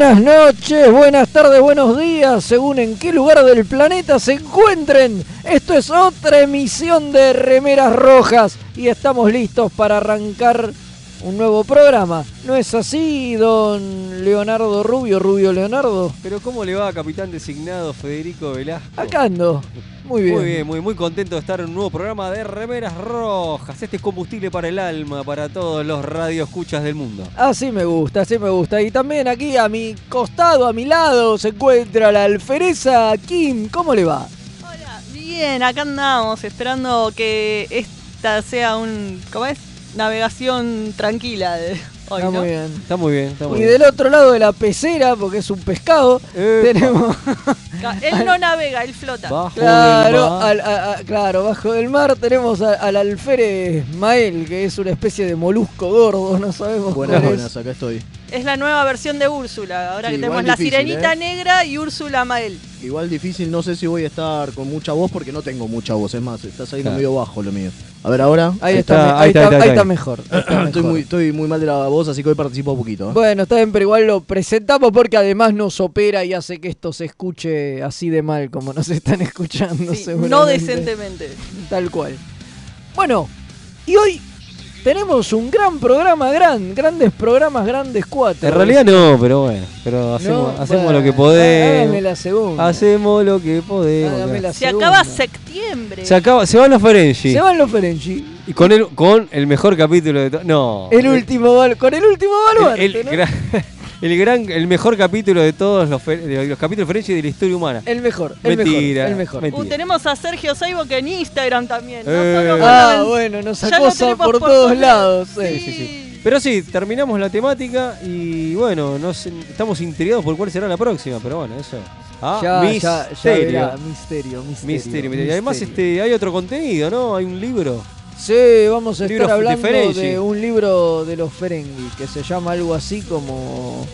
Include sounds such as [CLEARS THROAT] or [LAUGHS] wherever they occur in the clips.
Buenas noches, buenas tardes, buenos días, según en qué lugar del planeta se encuentren. Esto es otra emisión de Remeras Rojas y estamos listos para arrancar un nuevo programa. ¿No es así, don Leonardo Rubio, Rubio Leonardo? Pero ¿cómo le va, capitán designado Federico Velasco? Acá ando. Muy bien. Muy bien, muy, muy contento de estar en un nuevo programa de Remeras Rojas. Este es combustible para el alma, para todos los radioescuchas del mundo. Así me gusta, así me gusta. Y también aquí a mi costado, a mi lado, se encuentra la alfereza Kim. ¿Cómo le va? Hola, bien, acá andamos esperando que esta sea un, ¿cómo es? Navegación tranquila de hoy, Está ¿no? muy bien. Está muy bien, está muy Y bien. del otro lado de la pecera, porque es un pescado, Epa. tenemos, Él no navega, él flota. Bajo claro, al- a- a- claro, bajo del mar tenemos a- al alférez Mael, que es una especie de molusco gordo, no sabemos Buenas, cuál es. buenas, acá estoy. Es la nueva versión de Úrsula. Ahora Sí, que tenemos la difícil, sirenita ¿eh? negra y Úrsula Mael. Igual difícil, no sé si voy a estar con mucha voz porque no tengo mucha voz, es más, está saliendo Claro. medio bajo lo mío. A ver ahora. Ahí, está, ahí [CLEARS THROAT] está, mejor. Estoy muy, estoy muy mal de la voz, así que hoy participo poquito. ¿eh? Bueno, está bien, pero igual lo presentamos porque además nos opera y hace que esto se escuche así de mal como nos están escuchando. Sí, no decentemente. Tal cual. Bueno, y hoy tenemos un gran programa, gran, grandes programas, grandes cuatro. En realidad no, pero bueno. Pero hacemos, No, hacemos bueno, lo que Hágame podemos. la segunda. Hacemos lo que podemos. Hágame la Se segunda. acaba septiembre. Se acaba, se van los Ferengi. Se van los Ferengi. Y con el, con el mejor capítulo de todo. No. El último con el último baluarte, el, el ¿no? El gran, el mejor capítulo de todos los, de los capítulos Ferengi de la historia humana. El mejor, el Mentira, mejor, el mejor. mentira. Uh, tenemos a Sergio Saibo que en Instagram también. No Eh. solo Ah, bueno, nos acosa por, por todos lados. sí. Sí, sí. Pero sí, terminamos la temática y bueno, no sé, estamos intrigados por cuál será la próxima, pero bueno, eso. Ah, Ya, ya, ya misterio. misterio, misterio. misterio, misterio. Y además este, hay otro contenido, ¿no? Hay un libro. Sí, vamos a estar de hablando de un libro de los Ferengi que se llama algo así como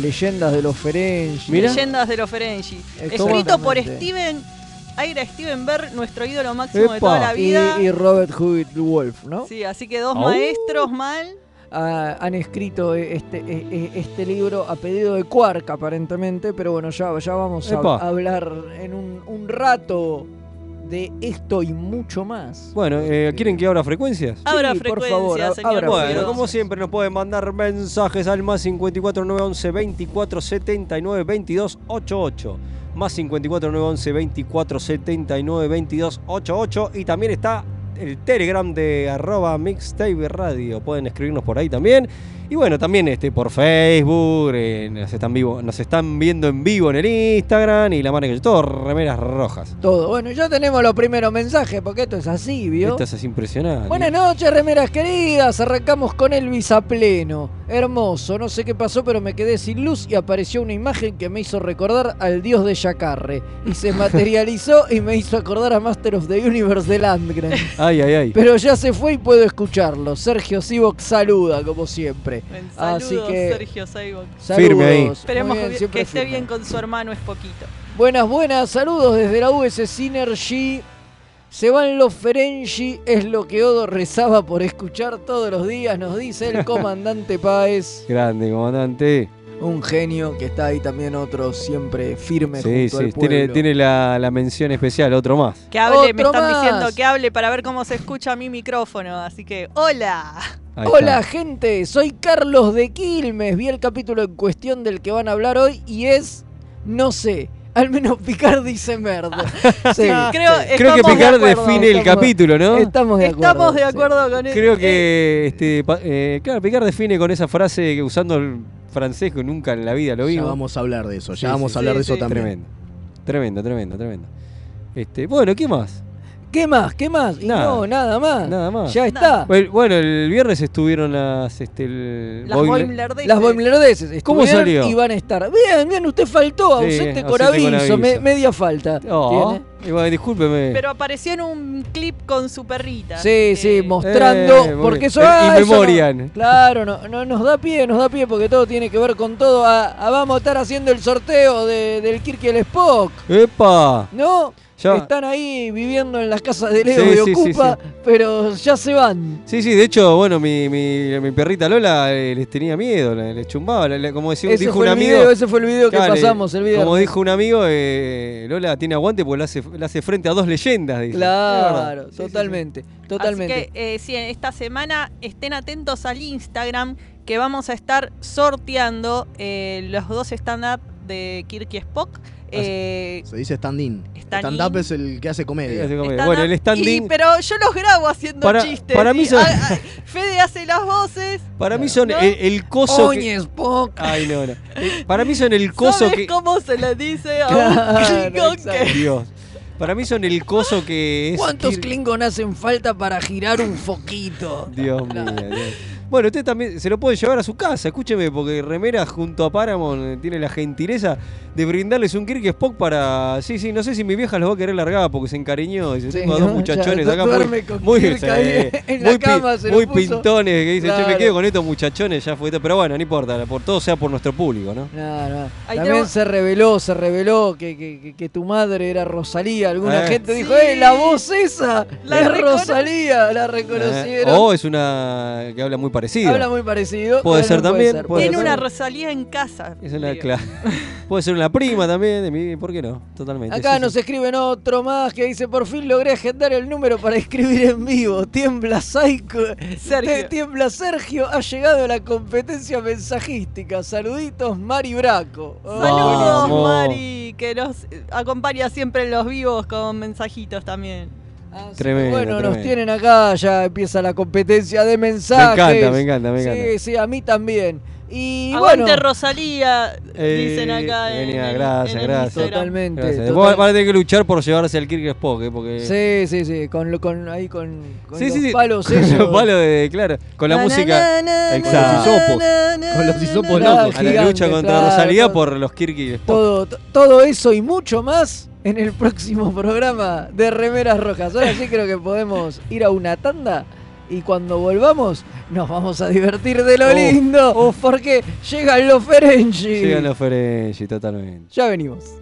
Leyendas de los Ferengi. Leyendas de los Ferengi. Escrito por Steven, Aira Steven Berg, nuestro ídolo máximo de toda la Y, vida. y Robert Hewitt Wolf, ¿no? Sí, así que dos maestros mal. Ah, han escrito este, eh, eh, este libro a pedido de Quark, aparentemente, pero bueno, ya, ya vamos a, hablar en un, un rato de esto y mucho más. Bueno, eh, ¿quieren que abra frecuencias? Abra Sí, por frecuencia, favor, ab- señor. abra Bueno, frecuencias. como siempre nos pueden mandar mensajes al más 54 911 24 79 22 88. Más 54 911 24 79 22 88. Y también está el Telegram de arroba mixtape radio. Pueden escribirnos por ahí también. Y bueno, también este, por Facebook, eh, nos, están vivo, nos están viendo en vivo en el Instagram y la marca que todo, remeras rojas. Todo. Bueno, ya tenemos los primeros mensajes, porque esto es así, ¿vio? Esto es impresionante. Buenas noches, remeras queridas. Arrancamos con Elvis a pleno. Hermoso, no sé qué pasó, pero me quedé sin luz y apareció una imagen que me hizo recordar al dios de Yacarre. Y se [LAUGHS] materializó y me hizo acordar a Master of the Universe de Landgren. Ay, ay, ay. Pero ya se fue y puedo escucharlo. Sergio Sivok saluda, como siempre. Saludos, Así que- Sergio Saibo. Saludos. Firme ahí. Esperemos bien, que- esté firme. bien con su hermano, es poquito. Buenas, buenas, saludos desde la US Synergy. Se van los Ferengi, es lo que Odo rezaba por escuchar todos los días, nos dice el comandante Páez. [LAUGHS] Grande, comandante. Un genio que está ahí también otro siempre firme Sí, junto sí, al tiene, pueblo. tiene la, la mención especial, otro más. Que hable, me están más. diciendo que hable para ver cómo se escucha mi micrófono. Así que, hola. Ahí Hola está. gente, soy Carlos de Quilmes. Vi el capítulo en cuestión del que van a hablar hoy y es, no sé, al menos [LAUGHS] Picar dice merda. [LAUGHS] Sí, Creo, sí. Creo que estamos de Picar acuerdo. define el capítulo, ¿no? Estamos de acuerdo. Estamos de sí. acuerdo con eso. Creo que, este, eh, claro, Picar define con esa frase que usando el francés que nunca en la vida lo Ya vimos. vamos a hablar de eso, ya Sí, vamos sí, a hablar sí, de eso también. Tremendo. Tremendo, tremendo, tremendo. Este, bueno, ¿qué más? ¿Qué más? ¿Qué más? Y Nada. no, nada más. Nada más. Ya está. Bueno, bueno, el viernes estuvieron las, este, el Las Boimler- Boimler Las Boimlerdeses ¿Cómo estuvieron salió? y van a estar. Bien, bien, usted faltó, Sí, ausente con aviso, me- aviso. media falta. Oh, y bueno, discúlpeme. Pero apareció en un clip con su perrita. Sí, sí, mostrando, Eh, porque eso, El ah, in eso no- memoriam. claro, no, no, nos da pie, nos da pie porque todo tiene que ver con todo. Ah, ah, vamos a estar haciendo el sorteo de- del Kirk y el Spock, ¡Epa! ¿no? Ya- Están ahí viviendo en las casas de Leo Sí, y sí, sí, Ocupa, pero ya se van. Sí, sí, de hecho, bueno, mi, mi, mi perrita Lola eh, les tenía miedo, le- les chumbaba. le- como decía, Ese dijo fue, un el amigo. video, ese fue el video que pasamos el video. Como dijo un amigo, eh, Lola tiene aguante porque le hace, le hace frente a dos leyendas. dice. Claro, totalmente, totalmente. Así que, eh, sí, esta semana estén atentos al Instagram que vamos a estar sorteando eh, los dos stand-up de Kirky Spock. Eh, Se dice stand-in. Stand-in. Stand-up es el que hace comedia. Hace comedia. Bueno, el standing. pero yo los grabo haciendo Para- chistes. para mí son- Fede hace las voces. Para mí son ¿No? el, el coso. que- Oñes, Spock. Ay, no, no. Eh, Para mí son el coso ¿Sabes que. cómo se le dice a Claro, un que Dios. Para mí son el coso que es. ¿Cuántos Kir- Klingon hacen falta para girar un foquito? Dios mío. Dios. Bueno, usted también se lo puede llevar a su casa, escúcheme, porque Remera junto a Paramount eh, tiene la gentileza de brindarles un Kirk Spock para. Sí, sí, no sé si mi vieja los va a querer largar porque se encariñó. Dice, Sí, tengo a dos muchachones Ya acá duerme muy, con muy, en la muy pi- cama, se lo muy pintones que dicen, che, me Claro. quedo con estos muchachones, ya fue. Pero bueno, no importa, por todo sea por nuestro público, ¿no? No, no. También se reveló, se reveló que, que- que- que tu madre era Rosalía. Alguna Eh. gente dijo, Sí. ¡eh, la voz esa! La es recono- Rosalía! La Eh, reconocieron. O es una que habla muy Habla muy parecido. Puede ser no también, ser, puede tiene ser. una Rosalía en casa. Es una [LAUGHS] Puede ser una prima también de mí, ¿por qué no? Totalmente. Acá sí, nos sí. escriben otro más que dice, por fin logré agendar el número para escribir en vivo. Tiembla Saico. Sergio. [LAUGHS] Tiembla Sergio. Ha llegado a la competencia mensajística. Saluditos, Mari Braco. Oh, Saludos, Vamos. Mari, que nos acompaña siempre en los vivos con mensajitos también. Así Tremendo, bueno, nos tremendo. tienen acá, ya empieza la competencia de mensajes. Me encanta, me encanta, me encanta. Sí, sí, a mí también. Y Aguante bueno, Rosalía, Eh, dicen acá en, venía, el- gracias, en el gracias. Totalmente. Gracias. total- Después van a tener que luchar por llevarse al Kirk Spock, ¿eh? porque Sí, sí, sí, con, lo- con ahí con, con Sí, los sí, sí. palos Con esos. los palos de, claro, con la Na, música. na, na, Exacto. Con los hisopos. na, na, Con los hisopos na, locos. a la gigante, lucha contra claro, Rosalía todo. por los Kirk y Spock. todo, to- todo eso y mucho más en el próximo programa de Remeras Rojas. Ahora sí creo que podemos ir a una tanda y cuando volvamos nos vamos a divertir de lo Oh, lindo porque llegan los Ferengi. Llegan los Ferengi, totalmente. Ya venimos.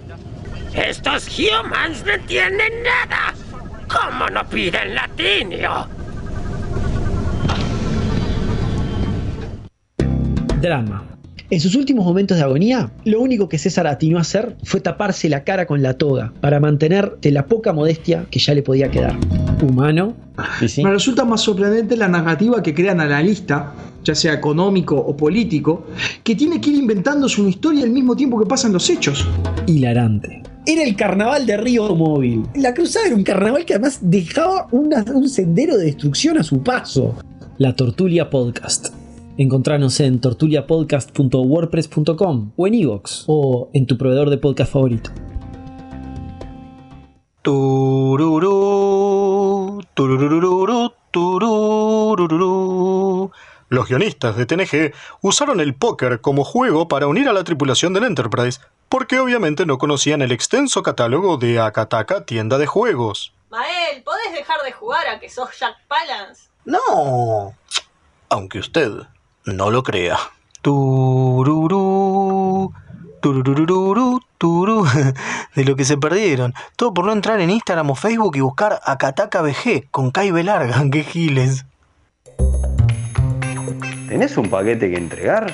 Estos humans no entienden nada. ¿Cómo no piden latinio? Drama. En sus últimos momentos de agonía, lo único que César atinó a hacer fue taparse la cara con la toga para mantener de la poca modestia que ya le podía quedar. Humano. Y sí. Me resulta más sorprendente la narrativa que crean analista, ya sea económico o político, que tiene que ir inventándose una historia al mismo tiempo que pasan los hechos. Hilarante. Era el carnaval de Río Móvil. La cruzada era un carnaval que además dejaba una- un sendero de destrucción a su paso. La Tortulia Podcast. Encontranos en tortuliapodcast.wordpress.com o en iVoox o en tu proveedor de podcast favorito. Tururú. Los guionistas de TNG usaron el póker como juego para unir a la tripulación del Enterprise, porque obviamente no conocían el extenso catálogo de Akataka tienda de juegos. Mael, ¿podés dejar de jugar a que sos Jack Palance? No, aunque usted no lo crea. Tururú, tururururu, [LAUGHS] turú. De lo que se perdieron. Todo por no entrar en Instagram o Facebook y buscar Akataka BG con Kai Larga. [LAUGHS] ¡Qué giles! ¿Tenés un paquete que entregar?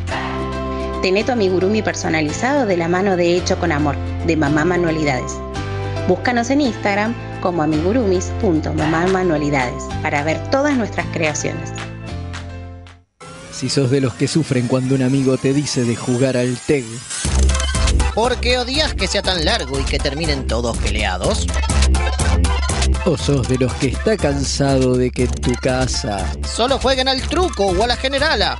Tené tu amigurumi personalizado de la mano de Hecho con Amor, de Mamá Manualidades. Búscanos en Instagram como amigurumis.mamamanualidades para ver todas nuestras creaciones. Si sos de los que sufren cuando un amigo te dice de jugar al TEG, ¿Por qué odias que sea tan largo y que terminen todos peleados? o sos de los que está cansado de que en tu casa Solo jueguen al truco o a la generala.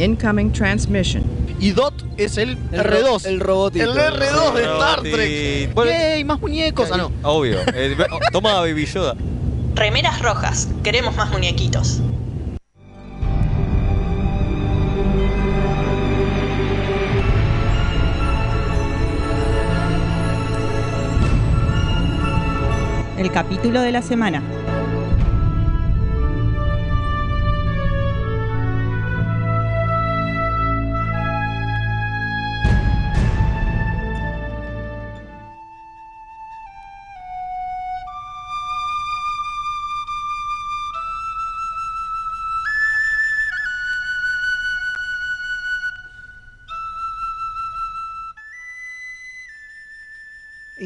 Incoming transmission. Y Dot es el, R2. El robotito. El R2 de Star. Trek. Bueno, ¡Yay! Más muñecos. Ah, no. Obvio. Eh, [LAUGHS] toma Baby Yoda. Remeras rojas, queremos más muñequitos. El capítulo de la semana.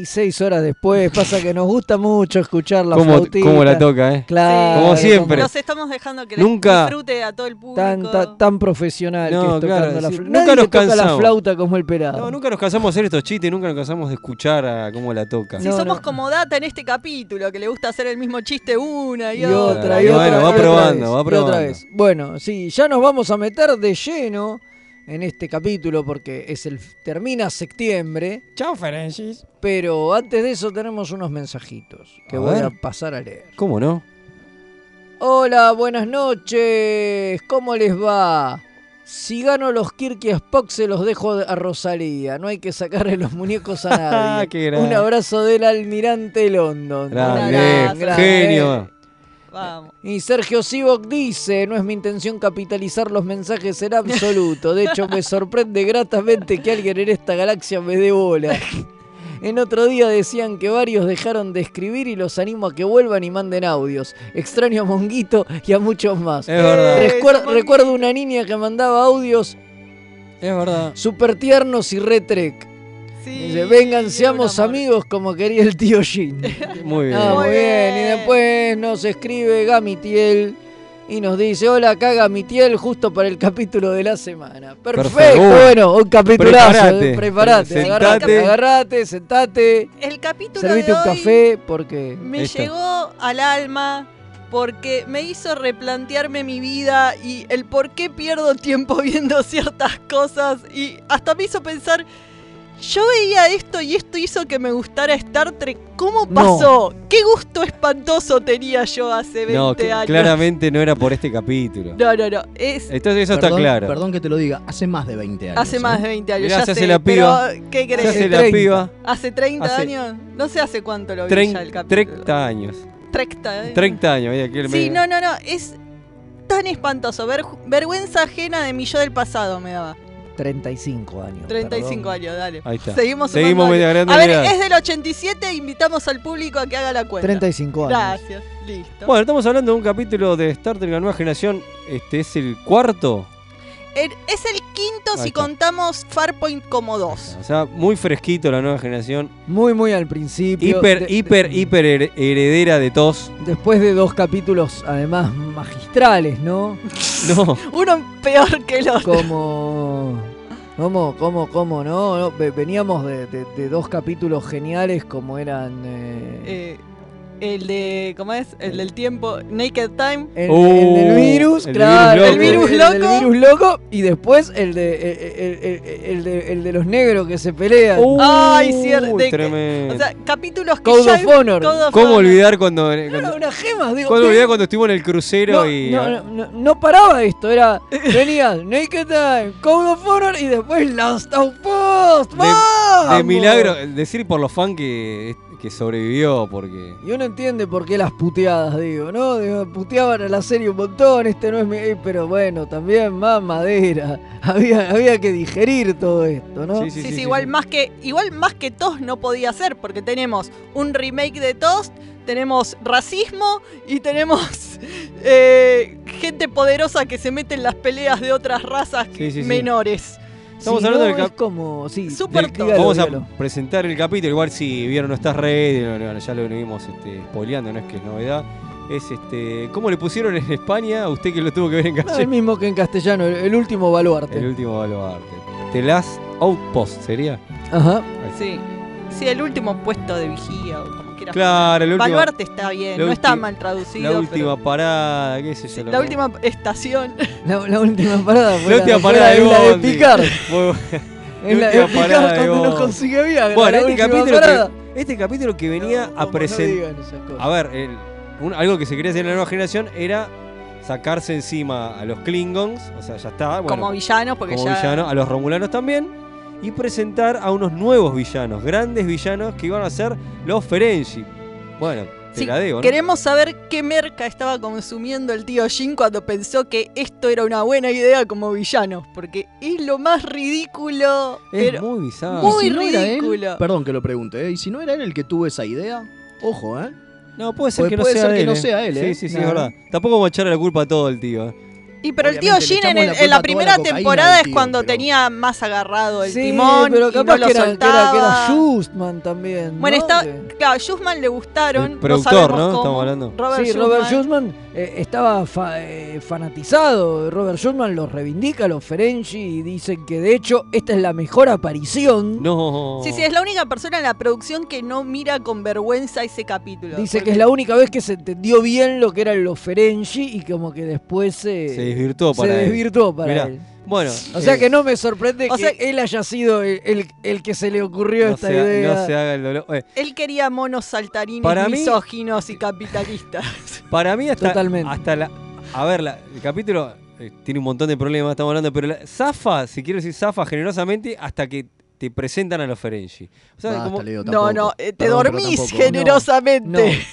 Y seis horas después pasa que nos gusta mucho escuchar la ¿Cómo, flautita. cómo la toca, eh? Claro. Como siempre. Nos estamos dejando que Nunca- disfrute a todo el público. Tan, tan, tan profesional No, que es tocando la flauta. Nunca Nadie nos toca la flauta como el pelado. No, nunca nos cansamos de hacer estos chistes, nunca nos cansamos de escuchar a cómo la toca. Si somos como Data en este capítulo, que le gusta hacer el mismo chiste una y, y otra, y Bueno, otra, va y otra probando, va y probando. otra vez. Bueno, sí, ya nos vamos a meter de lleno en este capítulo porque es el termina septiembre. Chao, Francis. Pero antes de eso tenemos unos mensajitos que A voy ver. a pasar a leer. ¿Cómo no? Hola, buenas noches. ¿Cómo les va? Si gano los Kirky Spock se los dejo a Rosalía. No hay que sacarle los muñecos a [LAUGHS] nadie. Un abrazo del almirante London. Grande, genio. Vamos. Y Sergio Sivok dice, no es mi intención capitalizar los mensajes en absoluto. De hecho, me sorprende gratamente que alguien en esta galaxia me dé bola. En otro día decían que varios dejaron de escribir y los animo a que vuelvan y manden audios. Extraño a Monguito y a muchos más. Es verdad. Recuer- recuerdo una niña que mandaba audios Es verdad. super tiernos y retrek. Dice, vengan, seamos amigos como quería el tío Jin. [LAUGHS] Muy bien. Ah, muy bien. Y después nos escribe Gamitiel y nos dice, hola, acá Gamitiel, justo para el capítulo de la semana. Perfecto, Perfecto. Bueno, un capitulazo. Preparate. eh, Preparate, Sentate. agarrate, agarrate, sentate, El capítulo servite de un hoy café, porque... me llegó al alma porque me hizo replantearme mi vida y el por qué pierdo tiempo [LAUGHS] viendo ciertas cosas y hasta me hizo pensar, yo veía esto y esto hizo que me gustara Star Trek. ¿Cómo No. pasó? ¿Qué gusto espantoso tenía yo hace 20 No, que años? claramente no era por este capítulo. No, no, no. Es Entonces eso Perdón- está claro. Perdón que te lo diga, hace más de 20 años. hace más ¿eh? de 20 años. Mirá, ya se hace sé, la piba. pero ¿qué Se querés? hace la 30. piba. ¿Hace 30 Hace años? No sé hace cuánto lo vi ya el capítulo. 30 años. 30 años. 30 años. mira, que Sí, me- no, no, no. Es tan espantoso. Ver, vergüenza ajena de mi yo del pasado me daba. 35 años. 35 perdón. años, dale. Ahí está. Seguimos, Seguimos años. agregando A ver, es del 87, invitamos al público a que haga la cuenta. 35 años. Gracias, listo. Bueno, estamos hablando de un capítulo de Star Trek La Nueva Generación. Este es el cuarto. Es el quinto si contamos Farpoint como dos. O sea, muy fresquito La Nueva Generación. Muy, muy al principio. Hiper, De- de- hiper, hiper her- heredera de TOS. Después de dos capítulos, además, magistrales, ¿no? [LAUGHS] No. Uno peor que el otro. Como. ¿Cómo, cómo, cómo, no? No, ve- Veníamos de, de- de dos capítulos geniales como eran. eh, Eh, el de, ¿cómo es? El del tiempo, Naked Time. el, el del virus, el claro. virus El virus el loco. del virus loco. Y después el de, el, el- el- el de, el de los negros que se pelean. Ay, cierto. de- tremendo. O sea, capítulos que Code ya... of Honor. Code of ¿Cómo Honor. olvidar cuando, cuando, Era una gema, digo. cómo olvidar cuando estuvimos en el crucero No, y. no, no, no- no paraba esto, era. [LAUGHS] Venía Naked Time, Code of Honor y después Last Outpost. De- ¡Vamos! De milagro, decir por los fans que, que sobrevivió, porque. Y uno entiende por qué las puteadas, digo, ¿no? Digo, puteaban a la serie un montón, este no es mi... eh, Pero bueno, también más madera. [LAUGHS] Había, había que digerir todo esto, ¿no? Sí, sí, igual más que igual más que TOS no podía ser porque tenemos un remake de TOS, tenemos racismo y tenemos [LAUGHS] eh, gente poderosa que se mete en las peleas de otras razas Sí, sí, sí. menores. Estamos Si hablando no, del es como... Sí, Super del- top. dígalo, Vamos a presentar el capítulo, igual si vieron nuestras redes, ya lo venimos este, spoileando, no es que es novedad. Es este. ¿Cómo le pusieron en España? A usted que lo tuvo que ver en No, el mismo que en castellano, el, el último baluarte. El último baluarte. The Last Outpost sería. Ajá. Sí. Sí, el último puesto de vigía o como quieras. Claro, el último. Baluarte está bien, no está mal traducido. La última pero- parada, qué sé yo. la última estación. [LAUGHS] La, la última parada La última parada de la de Bondi. Picard. Muy buena. [LAUGHS] Es la parada de cuando no Bondi. consigue Viagra. Bueno, este capítulo, que, este capítulo que venía a ¿Cómo no presentar. digan esas cosas? a ver, el- un- algo que se quería hacer en la nueva generación era sacarse encima a los Klingons, o sea, ya está. Bueno, como villanos, porque como ya. villano, a los Romulanos también, y presentar a unos nuevos villanos, grandes villanos que iban a ser los Ferengi. Bueno, te Sí, la ¿no? Queremos saber qué merca estaba consumiendo el tío Jin cuando pensó que esto era una buena idea como villano. Porque es lo más ridículo. Es pero muy bizarro. muy ¿Y si no él? ridículo. Perdón que lo pregunte, ¿eh? ¿Y si no era él el que tuvo esa idea? Ojo, ¿eh? No, puede ser Porque que no puede sea ser que él. no eh. sea él, ¿eh? Sí, sí, sí, es verdad. Tampoco vamos a echarle la culpa a todo el tío. eh. Y pero el tío Jin en, la en a primera la temporada es cuando pero- tenía más agarrado el Sí, timón pero y capaz lo que, era, que, era, que era soltaba. Justman también. Bueno, ¿no? está, claro, Schussman le gustaron. El productor, no, sabemos ¿no? cómo. Estamos hablando. Robert sí, Robert. Schussman eh, estaba fa- eh, fanatizado. Robert Schussman los reivindica, los Ferengi, y dicen que de hecho esta es la mejor aparición. No. Sí, sí, es la única persona en la producción que no mira con vergüenza ese capítulo. Dice que es la única vez que se entendió bien lo que eran los Ferengi y como que después se, Se desvirtuó se para él. desvirtuó para Mirá, él. Bueno. O sea eh, que no me sorprende o que sea- él haya sido el, el- el que se le ocurrió no esta se, ha- idea. no se haga el dolor. Eh, Él quería monos saltarines Para mí- misóginos y capitalistas. [LAUGHS] Para mí hasta, Totalmente. hasta la... A ver, la- el capítulo eh, tiene un montón de problemas, estamos hablando, pero la, zafa, si quiero decir zafa generosamente, hasta que te presentan a los Ferengi. O sea, Basta, como- Leo, No, no, eh, te Perdón, dormís generosamente.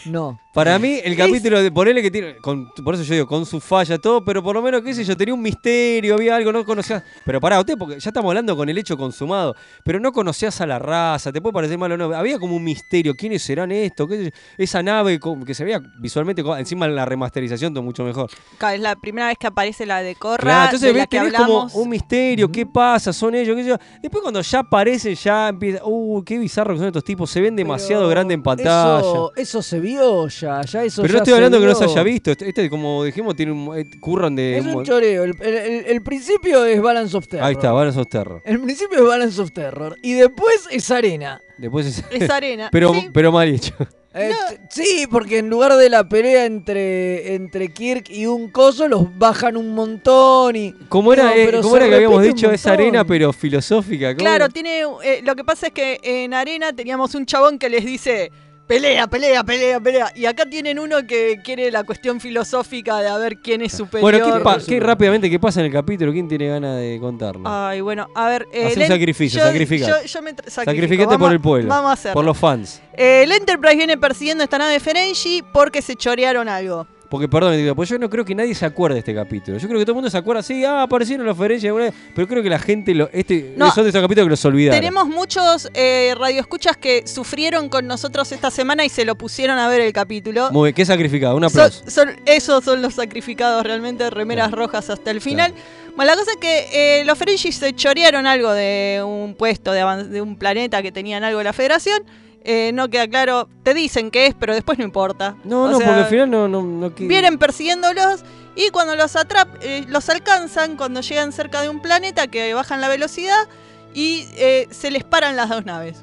No, no. Para mí, el capítulo de ponerle que tiene. con- por eso yo digo, con su falla, todo, pero por lo menos, qué sé yo, tenía un misterio, había algo, no conocías. Pero pará, usted, porque ya estamos hablando con el hecho consumado, pero no conocías a la raza, te puede parecer malo o no. Había como un misterio, ¿quiénes serán estos? ¿Qué? Esa nave que se veía visualmente, encima la remasterización, todo mucho mejor. Claro, Es la primera vez que aparece la de Corra, Claro, entonces de ves, la que tenés hablamos. como un misterio, ¿qué pasa? ¿Son ellos? ¿Qué sé yo? Después cuando ya aparecen, ya empieza, uh, qué bizarro que son estos tipos, se ven demasiado Pero grandes en pantalla. Eso, eso se vio ya, ya eso Pero ya no estoy hablando que no se haya visto. Este, este, como dijimos, tiene un eh, curran de. Es un choreo. El, el- el- el principio es Balance of Terror. Ahí está, Balance of Terror. El principio es Balance of Terror. Y después es Arena. Después es. Es arena. [LAUGHS] pero, sí. pero mal hecho. Eh, Sí, porque en lugar de la pelea entre, entre Kirk y un coso, los bajan un montón y. Como era, No, eh, se era que habíamos dicho, es arena, pero filosófica. ¿cómo Claro, tiene. eh, lo que pasa es que en Arena teníamos un chabón que les dice. Pelea, pelea, pelea, pelea. Y acá tienen uno que quiere la cuestión filosófica de a ver quién es superior. Bueno, ¿qué, pa- qué rápidamente qué pasa en el capítulo? ¿Quién tiene ganas de contarnos? Ay, bueno, a ver. eh, Haz un sacrificio, yo- sacrifica. Yo, yo me. Sacrificate por el pueblo. Vamos a hacerlo. Por los fans. Eh, el Enterprise viene persiguiendo esta nave Ferengi porque se chorearon algo. Porque, perdón, digo, pues yo no creo que nadie se acuerde de este capítulo. Yo creo que todo el mundo se acuerda, sí, ah, aparecieron las Ferengi, pero creo que la gente, lo, este, No. son de esos capítulos que los olvidaron. Tenemos muchos eh, radioescuchas que sufrieron con nosotros esta semana y se lo pusieron a ver el capítulo. Muy bien, qué sacrificado, un aplauso. son- esos son los sacrificados realmente, remeras rojas hasta el final. Bueno, la cosa es que eh, los Ferengi se chorearon algo de un puesto, de, de un planeta que tenían algo de la Federación. Eh, no queda claro, te dicen qué es, pero después no importa. No, O no, sea, porque al final no... no, no que- Vienen persiguiéndolos y cuando los atrap eh, los alcanzan, cuando llegan cerca de un planeta que bajan la velocidad y eh, se les paran las dos naves.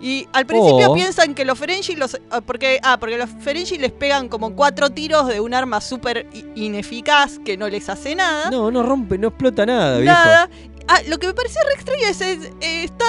Y al principio Oh. piensan que los Ferengi los ah, porque ah, porque los Ferengi les pegan como cuatro tiros de un arma súper ineficaz que no les hace nada. No, no rompe, no explota nada, viejo. Nada. Ah, lo que me pareció re extraño es, es, está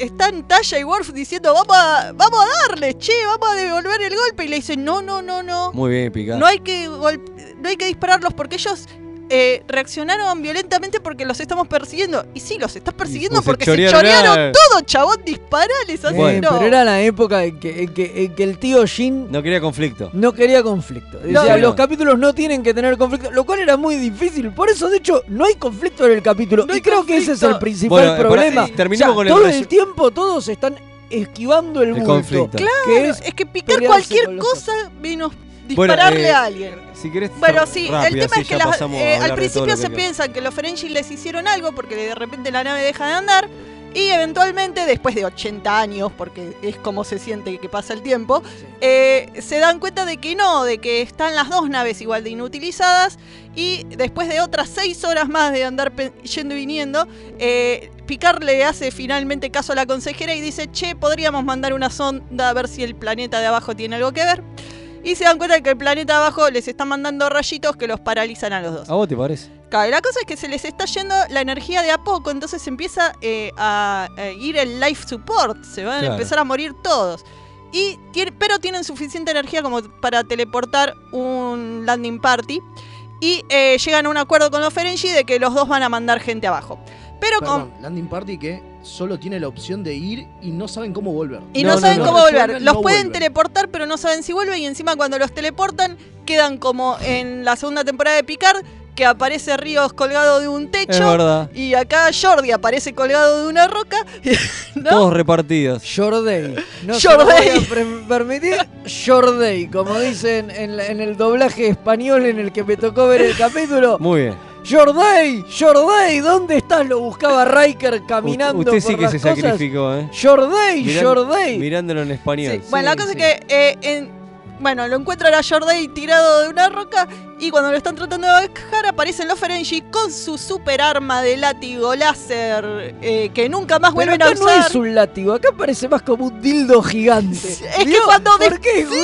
están Tasha y Worf diciendo vamos a, vamos a darle, che, vamos a devolver el golpe y le dicen no, no, no, no. Muy bien, picado. No hay que no hay que dispararlos porque ellos eh, reaccionaron violentamente porque los estamos persiguiendo. Y sí, los estás persiguiendo pues se porque se chorearon, eh. todo, chabón, disparales así. Eh, no. Pero era la época en que, en que- en que el tío Jin No quería conflicto. no quería conflicto. No, Decía, no. los capítulos no tienen que tener conflicto, lo cual era muy difícil. Por eso, de hecho, no hay conflicto en el capítulo. y creo que ese es el principal Bueno, eh, problema. para- terminemos O sea, con el todo el tiempo todos están esquivando el, El bulto. conflicto. Claro, que es, es que picar cualquier cosa menos Bueno, dispararle eh, a alguien. Si querés, Bueno, sí, el tema es que las- eh, al principio se que piensan que los Ferengi les hicieron algo porque de repente la nave deja de andar y eventualmente, después de 80 años, porque es como se siente que pasa el tiempo, eh, se dan cuenta de que no, de que están las dos naves igual de inutilizadas y después de otras 6 horas más de andar yendo y viniendo, eh, Picard le hace finalmente caso a la consejera y dice, che, podríamos mandar una sonda a ver si el planeta de abajo tiene algo que ver. Y se dan cuenta de que el planeta abajo les está mandando rayitos que los paralizan a los dos. ¿A vos te parece? Claro, y la cosa es que se les está yendo la energía de a poco, entonces empieza eh, a, a ir el life support, se van Claro. a empezar a morir todos. Y tiene- pero tienen suficiente energía como para teleportar un landing party. Y eh, llegan a un acuerdo con los Ferengi de que los dos van a mandar gente abajo. Pero con, Perdón, landing party que solo tiene la opción de ir y no saben cómo volver. Y no, saben cómo volver. Los no pueden vuelven. teleportar, pero no saben si vuelven. Y encima cuando los teleportan, quedan como en la segunda temporada de Picard, que aparece Ríos colgado de un techo. Es verdad. Y acá Jordi aparece colgado de una roca. [LAUGHS] ¿no? Todos repartidos. Jorday. No se Jorday. lo voy a permitir. Jorday, como dicen en, el doblaje español en el que me tocó ver el capítulo. Muy bien. Jorday, Jorday, ¿dónde estás? Lo buscaba Riker caminando. Usted sí que las se cosas. sacrificó, ¿eh? Miran- Jorday. Mirándolo en español. Bueno, la cosa es que eh, en- bueno, lo encuentran a Jorday tirado de una roca y cuando lo están tratando de bajar aparecen los Ferengi con su super arma de látigo láser eh, que nunca más Pero vuelven acá a no usar. es un látigo, acá parece más como un dildo gigante. [LAUGHS] Es que cuando de- porque es Sí,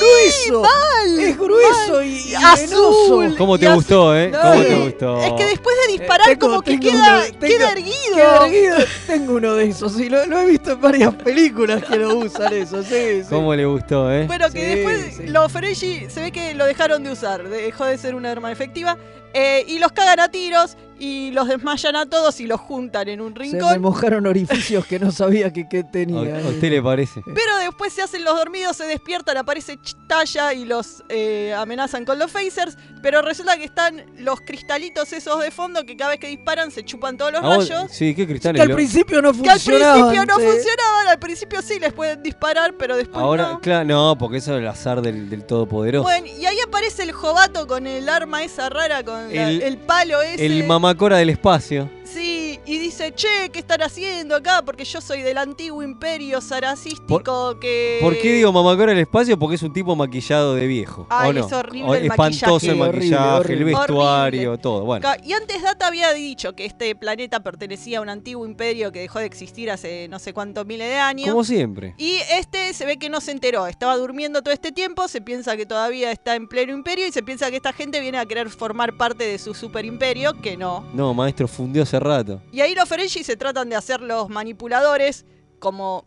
grueso. mal, es grueso mal. y, y Azul. ¿Cómo te Y gustó, eh? No, ¿Cómo eh, te gustó? Es que después de disparar tengo- como que queda, uno- tengo- queda erguido. Queda erguido. Tengo uno de esos, sí, lo, lo he visto en varias películas que lo usan eso, sí, sí. ¿Cómo le gustó, eh? Bueno, que Sí, después sí. los Ferengi se ve que lo dejaron de usar, dejó de ser una arma efectiva. eh, y los cagan a tiros y los desmayan a todos y los juntan en un Se me rincón. mojaron orificios que no sabía que, que ¿A, tenía. a usted le parece? Pero después se hacen los dormidos, se despiertan, aparece Talla y los eh, amenazan con los phasers. Pero resulta que están los cristalitos esos de fondo que cada vez que disparan se chupan todos los ¿A vos? rayos. Sí, qué cristales. Que al principio no Que al funcionaban. principio no sí. funcionaban, al principio sí les pueden disparar, pero después Ahora, no. claro, no, porque eso es el azar del, del todopoderoso. Bueno, y ahí aparece el jovato con el arma esa rara, con la- El- el, palo ese. el mamacora del espacio. Sí, y dice, che, ¿qué están haciendo acá? Porque yo soy del antiguo imperio saracístico que... ¿Por qué digo mamacora del espacio? Porque es un tipo maquillado de viejo. Ay, ¿o no? es horrible O- el espantoso el maquillaje. Horrible, el vestuario, Horrible. todo. Bueno, Y antes Data había dicho que este planeta pertenecía a un antiguo imperio que dejó de existir hace no sé cuántos miles de años. como siempre. Y este se ve que no se enteró, estaba durmiendo todo este tiempo, se piensa que todavía está en pleno imperio y se piensa que esta gente viene a querer formar parte de su super imperio, que no. No, maestro, fundió hace rato. Y ahí los Ferengi se tratan de hacer los manipuladores como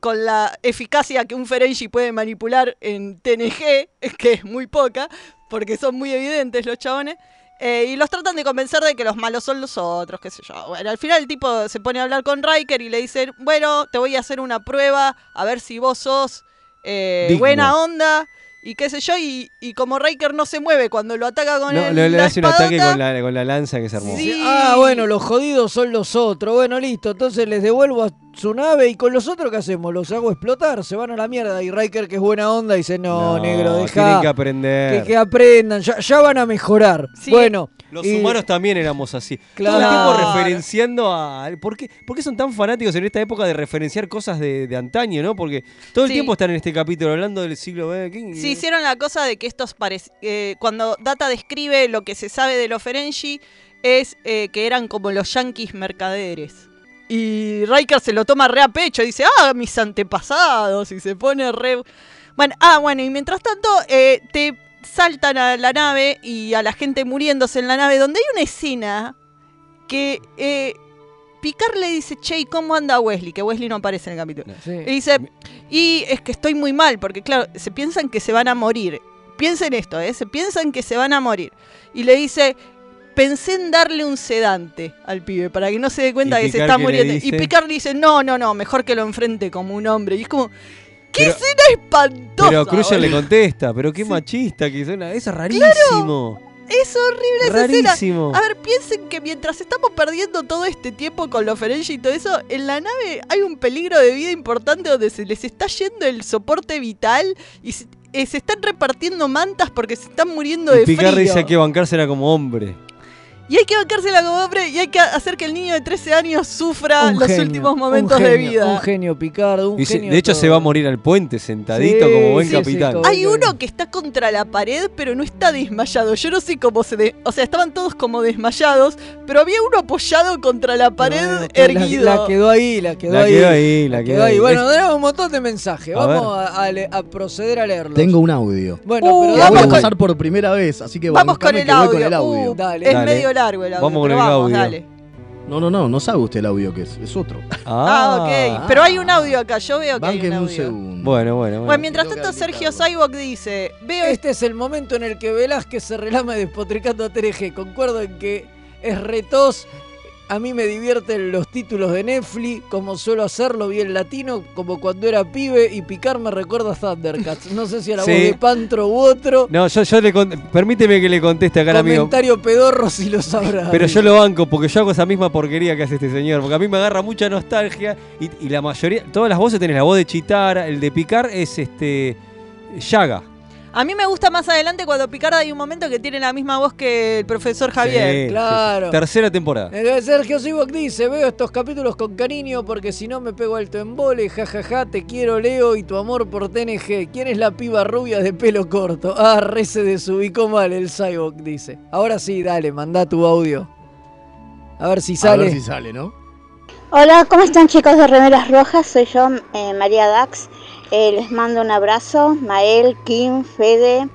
con la eficacia que un Ferengi puede manipular en TNG, [LAUGHS] que es muy poca, porque son muy evidentes los chabones. eh, y los tratan de convencer de que los malos son los otros, qué sé yo. Bueno, al final el tipo se pone a hablar con Riker y le dice, bueno, te voy a hacer una prueba, a ver si vos sos eh, buena onda. Y qué sé yo, y, y como Riker no se mueve cuando lo ataca con No, el, le, hace un ataque con la, con la lanza que hermoso. Sí. Ah, bueno, los jodidos son los otros. Bueno, listo. Entonces les devuelvo a su nave y con los otros, ¿qué hacemos? Los hago explotar, se van a la mierda. Y Riker, que es buena onda, dice: No, negro, Tienen deja. que aprender. Que, que aprendan, ya, ya van a mejorar. Bueno, Los y- humanos también éramos así. Claro. Todo el tiempo referenciando a. ¿por qué, por qué son tan fanáticos en esta época de referenciar cosas de, de antaño, no? Porque todo el Sí. tiempo están en este capítulo hablando del siglo XX. Sí, hicieron la cosa de que estos parec- eh, cuando Data describe lo que se sabe de los Ferengi es eh, que eran como los yanquis mercaderes. Y Riker se lo toma re a pecho y dice, ah, mis antepasados, y se pone re... Bueno, ah, bueno, y mientras tanto eh, te saltan a la nave y a la gente muriéndose en la nave, donde hay una escena que eh, Picard le dice, che, ¿y cómo anda Wesley? Que Wesley no aparece en el capítulo. Y dice, y es que estoy muy mal, porque claro, se piensan que se van a morir. Piensen esto, ¿eh? Se piensan que se van a morir. Y le dice, pensé en darle un sedante al pibe para que no se dé cuenta ¿Y que se está muriendo. Y? Picard dice, no, no, no, mejor que lo enfrente como un hombre. Y es como, ¡qué Pero- escena espantosa! Pero Crusher le contesta, pero qué machista que suena. Es rarísimo. Es horrible esa escena. Rarísimo. A ver, piensen que mientras estamos perdiendo todo este tiempo con los Ferengi y todo eso, en la nave hay un peligro de vida importante donde se les está yendo el soporte vital y se, eh, se están repartiendo mantas porque se están muriendo de Y Picard frío. dice que bancársela como hombre. Y hay que bancársela como hombre y hay que hacer que el niño de 13 años sufra un los genio, últimos momentos de vida. Un genio, Picardo, un Dice- genio. de hecho, se va a morir al puente sentadito Sí, como buen sí, sí, capitán. como- Hay uno que está contra la pared, pero no está desmayado. Yo no sé cómo se... de- O sea, estaban todos como desmayados, pero había uno apoyado contra la pared erguido. La, quedó ahí, la quedó La ahí. quedó ahí, la quedó ahí. Bueno, tenemos un montón de mensajes. A Vamos a, a le- a proceder a leerlos. Tengo un audio. Bueno, Uh, pero voy a con- pasar por primera vez, así que Vamos con el que voy audio. con el audio. Uh, Dale. es Dale. medio largo el audio. Vamos con el vamos, audio. dale. No, no, no, no sabe usted el audio que es, es otro. [LAUGHS] Ah, ok. Pero hay un audio acá, yo veo que hay un segundo. Bueno, bueno, Bueno, bueno. mientras tanto, Sergio Cybok dice: Veo Este es el momento en el que Velázquez se relama despotricando a TRG. Concuerdo en que es retos. A mí me divierten los títulos de Netflix, como suelo hacerlo bien latino, como cuando era pibe, y Picar me recuerda a Thundercats. No sé si a la Sí. voz de Pantro u otro. No, yo, yo le con- permíteme que le conteste acá amigo. Comentario pedorro si lo sabrá. Pero yo lo banco porque yo hago esa misma porquería que hace este señor. Porque a mí me agarra mucha nostalgia. Y, y la mayoría, todas las voces tenés la voz de Chitara, el de Picar es este. Llaga. A mí me gusta más adelante cuando Picard hay un momento que tiene la misma voz que el profesor Javier. Sí, Claro. sí. Tercera temporada. Eh, Sergio Sibok dice, veo estos capítulos con cariño porque si no me pego alto en vole, jajaja, te quiero Leo y tu amor por TNG. ¿Quién es la piba rubia de pelo corto? Ah, re se desubicó mal el Sibok, dice. Ahora sí, dale, manda tu audio. A ver si A sale. ver si sale, ¿no? Hola, ¿cómo están chicos de Remeras Rojas? Soy yo, eh, María Dax. Eh, les mando un abrazo. Mael, Kim, Fede,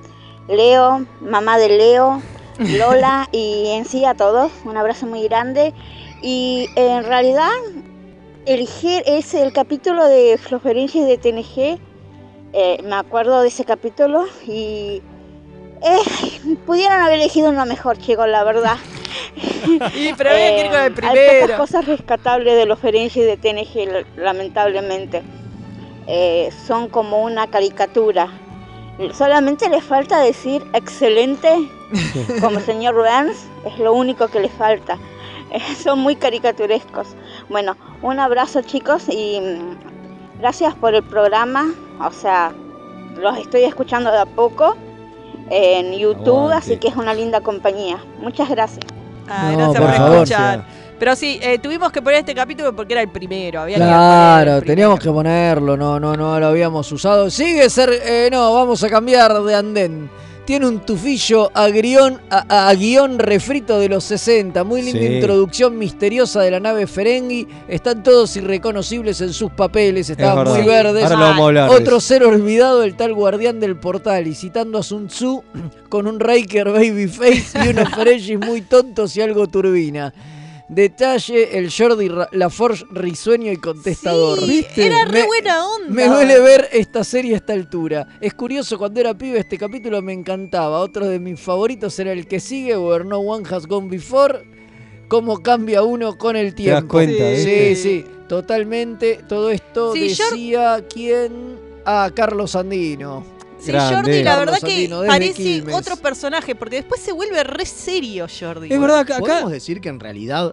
Leo, mamá de Leo, [LAUGHS] Lola y en sí a todos. Un abrazo muy grande. Y eh, en realidad, elegir es el capítulo de los Ferengi de TNG. Eh, me acuerdo de ese capítulo y eh, pudieron haber elegido uno mejor, chicos, la verdad. [LAUGHS] Y pero había que ir con el Hay primero. pocas cosas rescatables de los Ferengi de TNG, lamentablemente. Eh, son como una caricatura. Solamente le falta decir excelente, como el señor Burns, es lo único que le falta. Eh, son muy caricaturescos. Bueno, un abrazo chicos y mm, gracias por el programa. O sea, los estoy escuchando de a poco en YouTube, Aguante. así que es una linda compañía. Muchas gracias. Ah, No, gracias por por, favor. Pero sí, eh, tuvimos que poner este capítulo porque era el primero. Había que Claro, el primero. teníamos que ponerlo, no, no, no lo habíamos usado. Sigue ser, eh, no, vamos a cambiar de andén. Tiene un tufillo a, guion, a, a guion refrito de los 60. Muy linda Sí. introducción misteriosa de la nave Ferengi. Están todos irreconocibles en sus papeles, estaban muy verdes. Ahora lo vamos a hablar de Otro ser olvidado, el tal guardián del portal. Y citando a Sun Tzu [CLEARS THROAT] con un Riker Babyface y unos [LAUGHS] Ferengis muy tontos y algo turbina. Detalle, el Jordi LaForge risueño y contestador. Sí, ¿Viste? Era re Me- buena onda. me duele ver esta serie a esta altura. Es curioso, cuando era pibe este capítulo me encantaba. Otro de mis favoritos era el que sigue, Where No One Has Gone Before. Cómo cambia uno con el das tiempo. cuenta, sí, ¿viste? sí, totalmente. Todo esto Sí, yo- decía quién. Ah, Carlos Andino. Sí, Grande. Jordi, la Carlos verdad que parece Quilmes. otro personaje, porque después se vuelve re serio, Jordi. Es verdad que acá. ¿Podemos decir que en realidad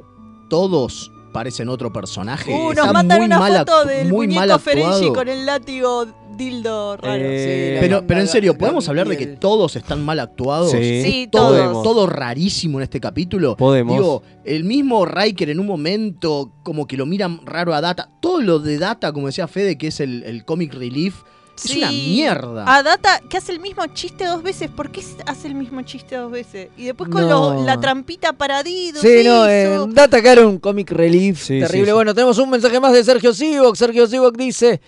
todos parecen otro personaje? Uh, Está nos mandan muy una mal foto del muy mal muñeco Ferengi actuado. con el látigo dildo raro. Eh, Sí, Pero, la pero en serio, ¿podemos hablar de que todos están mal actuados? Sí. Sí, todo, todos. todo rarísimo en este capítulo. Podemos. Digo, el mismo Riker en un momento como que lo miran raro a Data. Todo lo de Data, como decía Fede, que es el, el comic relief, es una Sí. mierda. A Data, que hace el mismo chiste dos veces. ¿Por qué hace el mismo chiste dos veces? Y después con No. lo- la trampita paradito. Sí, no, Data que era un comic relief Sí, terrible. sí, sí. Bueno, tenemos un mensaje más de Sergio Sivok. Sergio Sivok dice: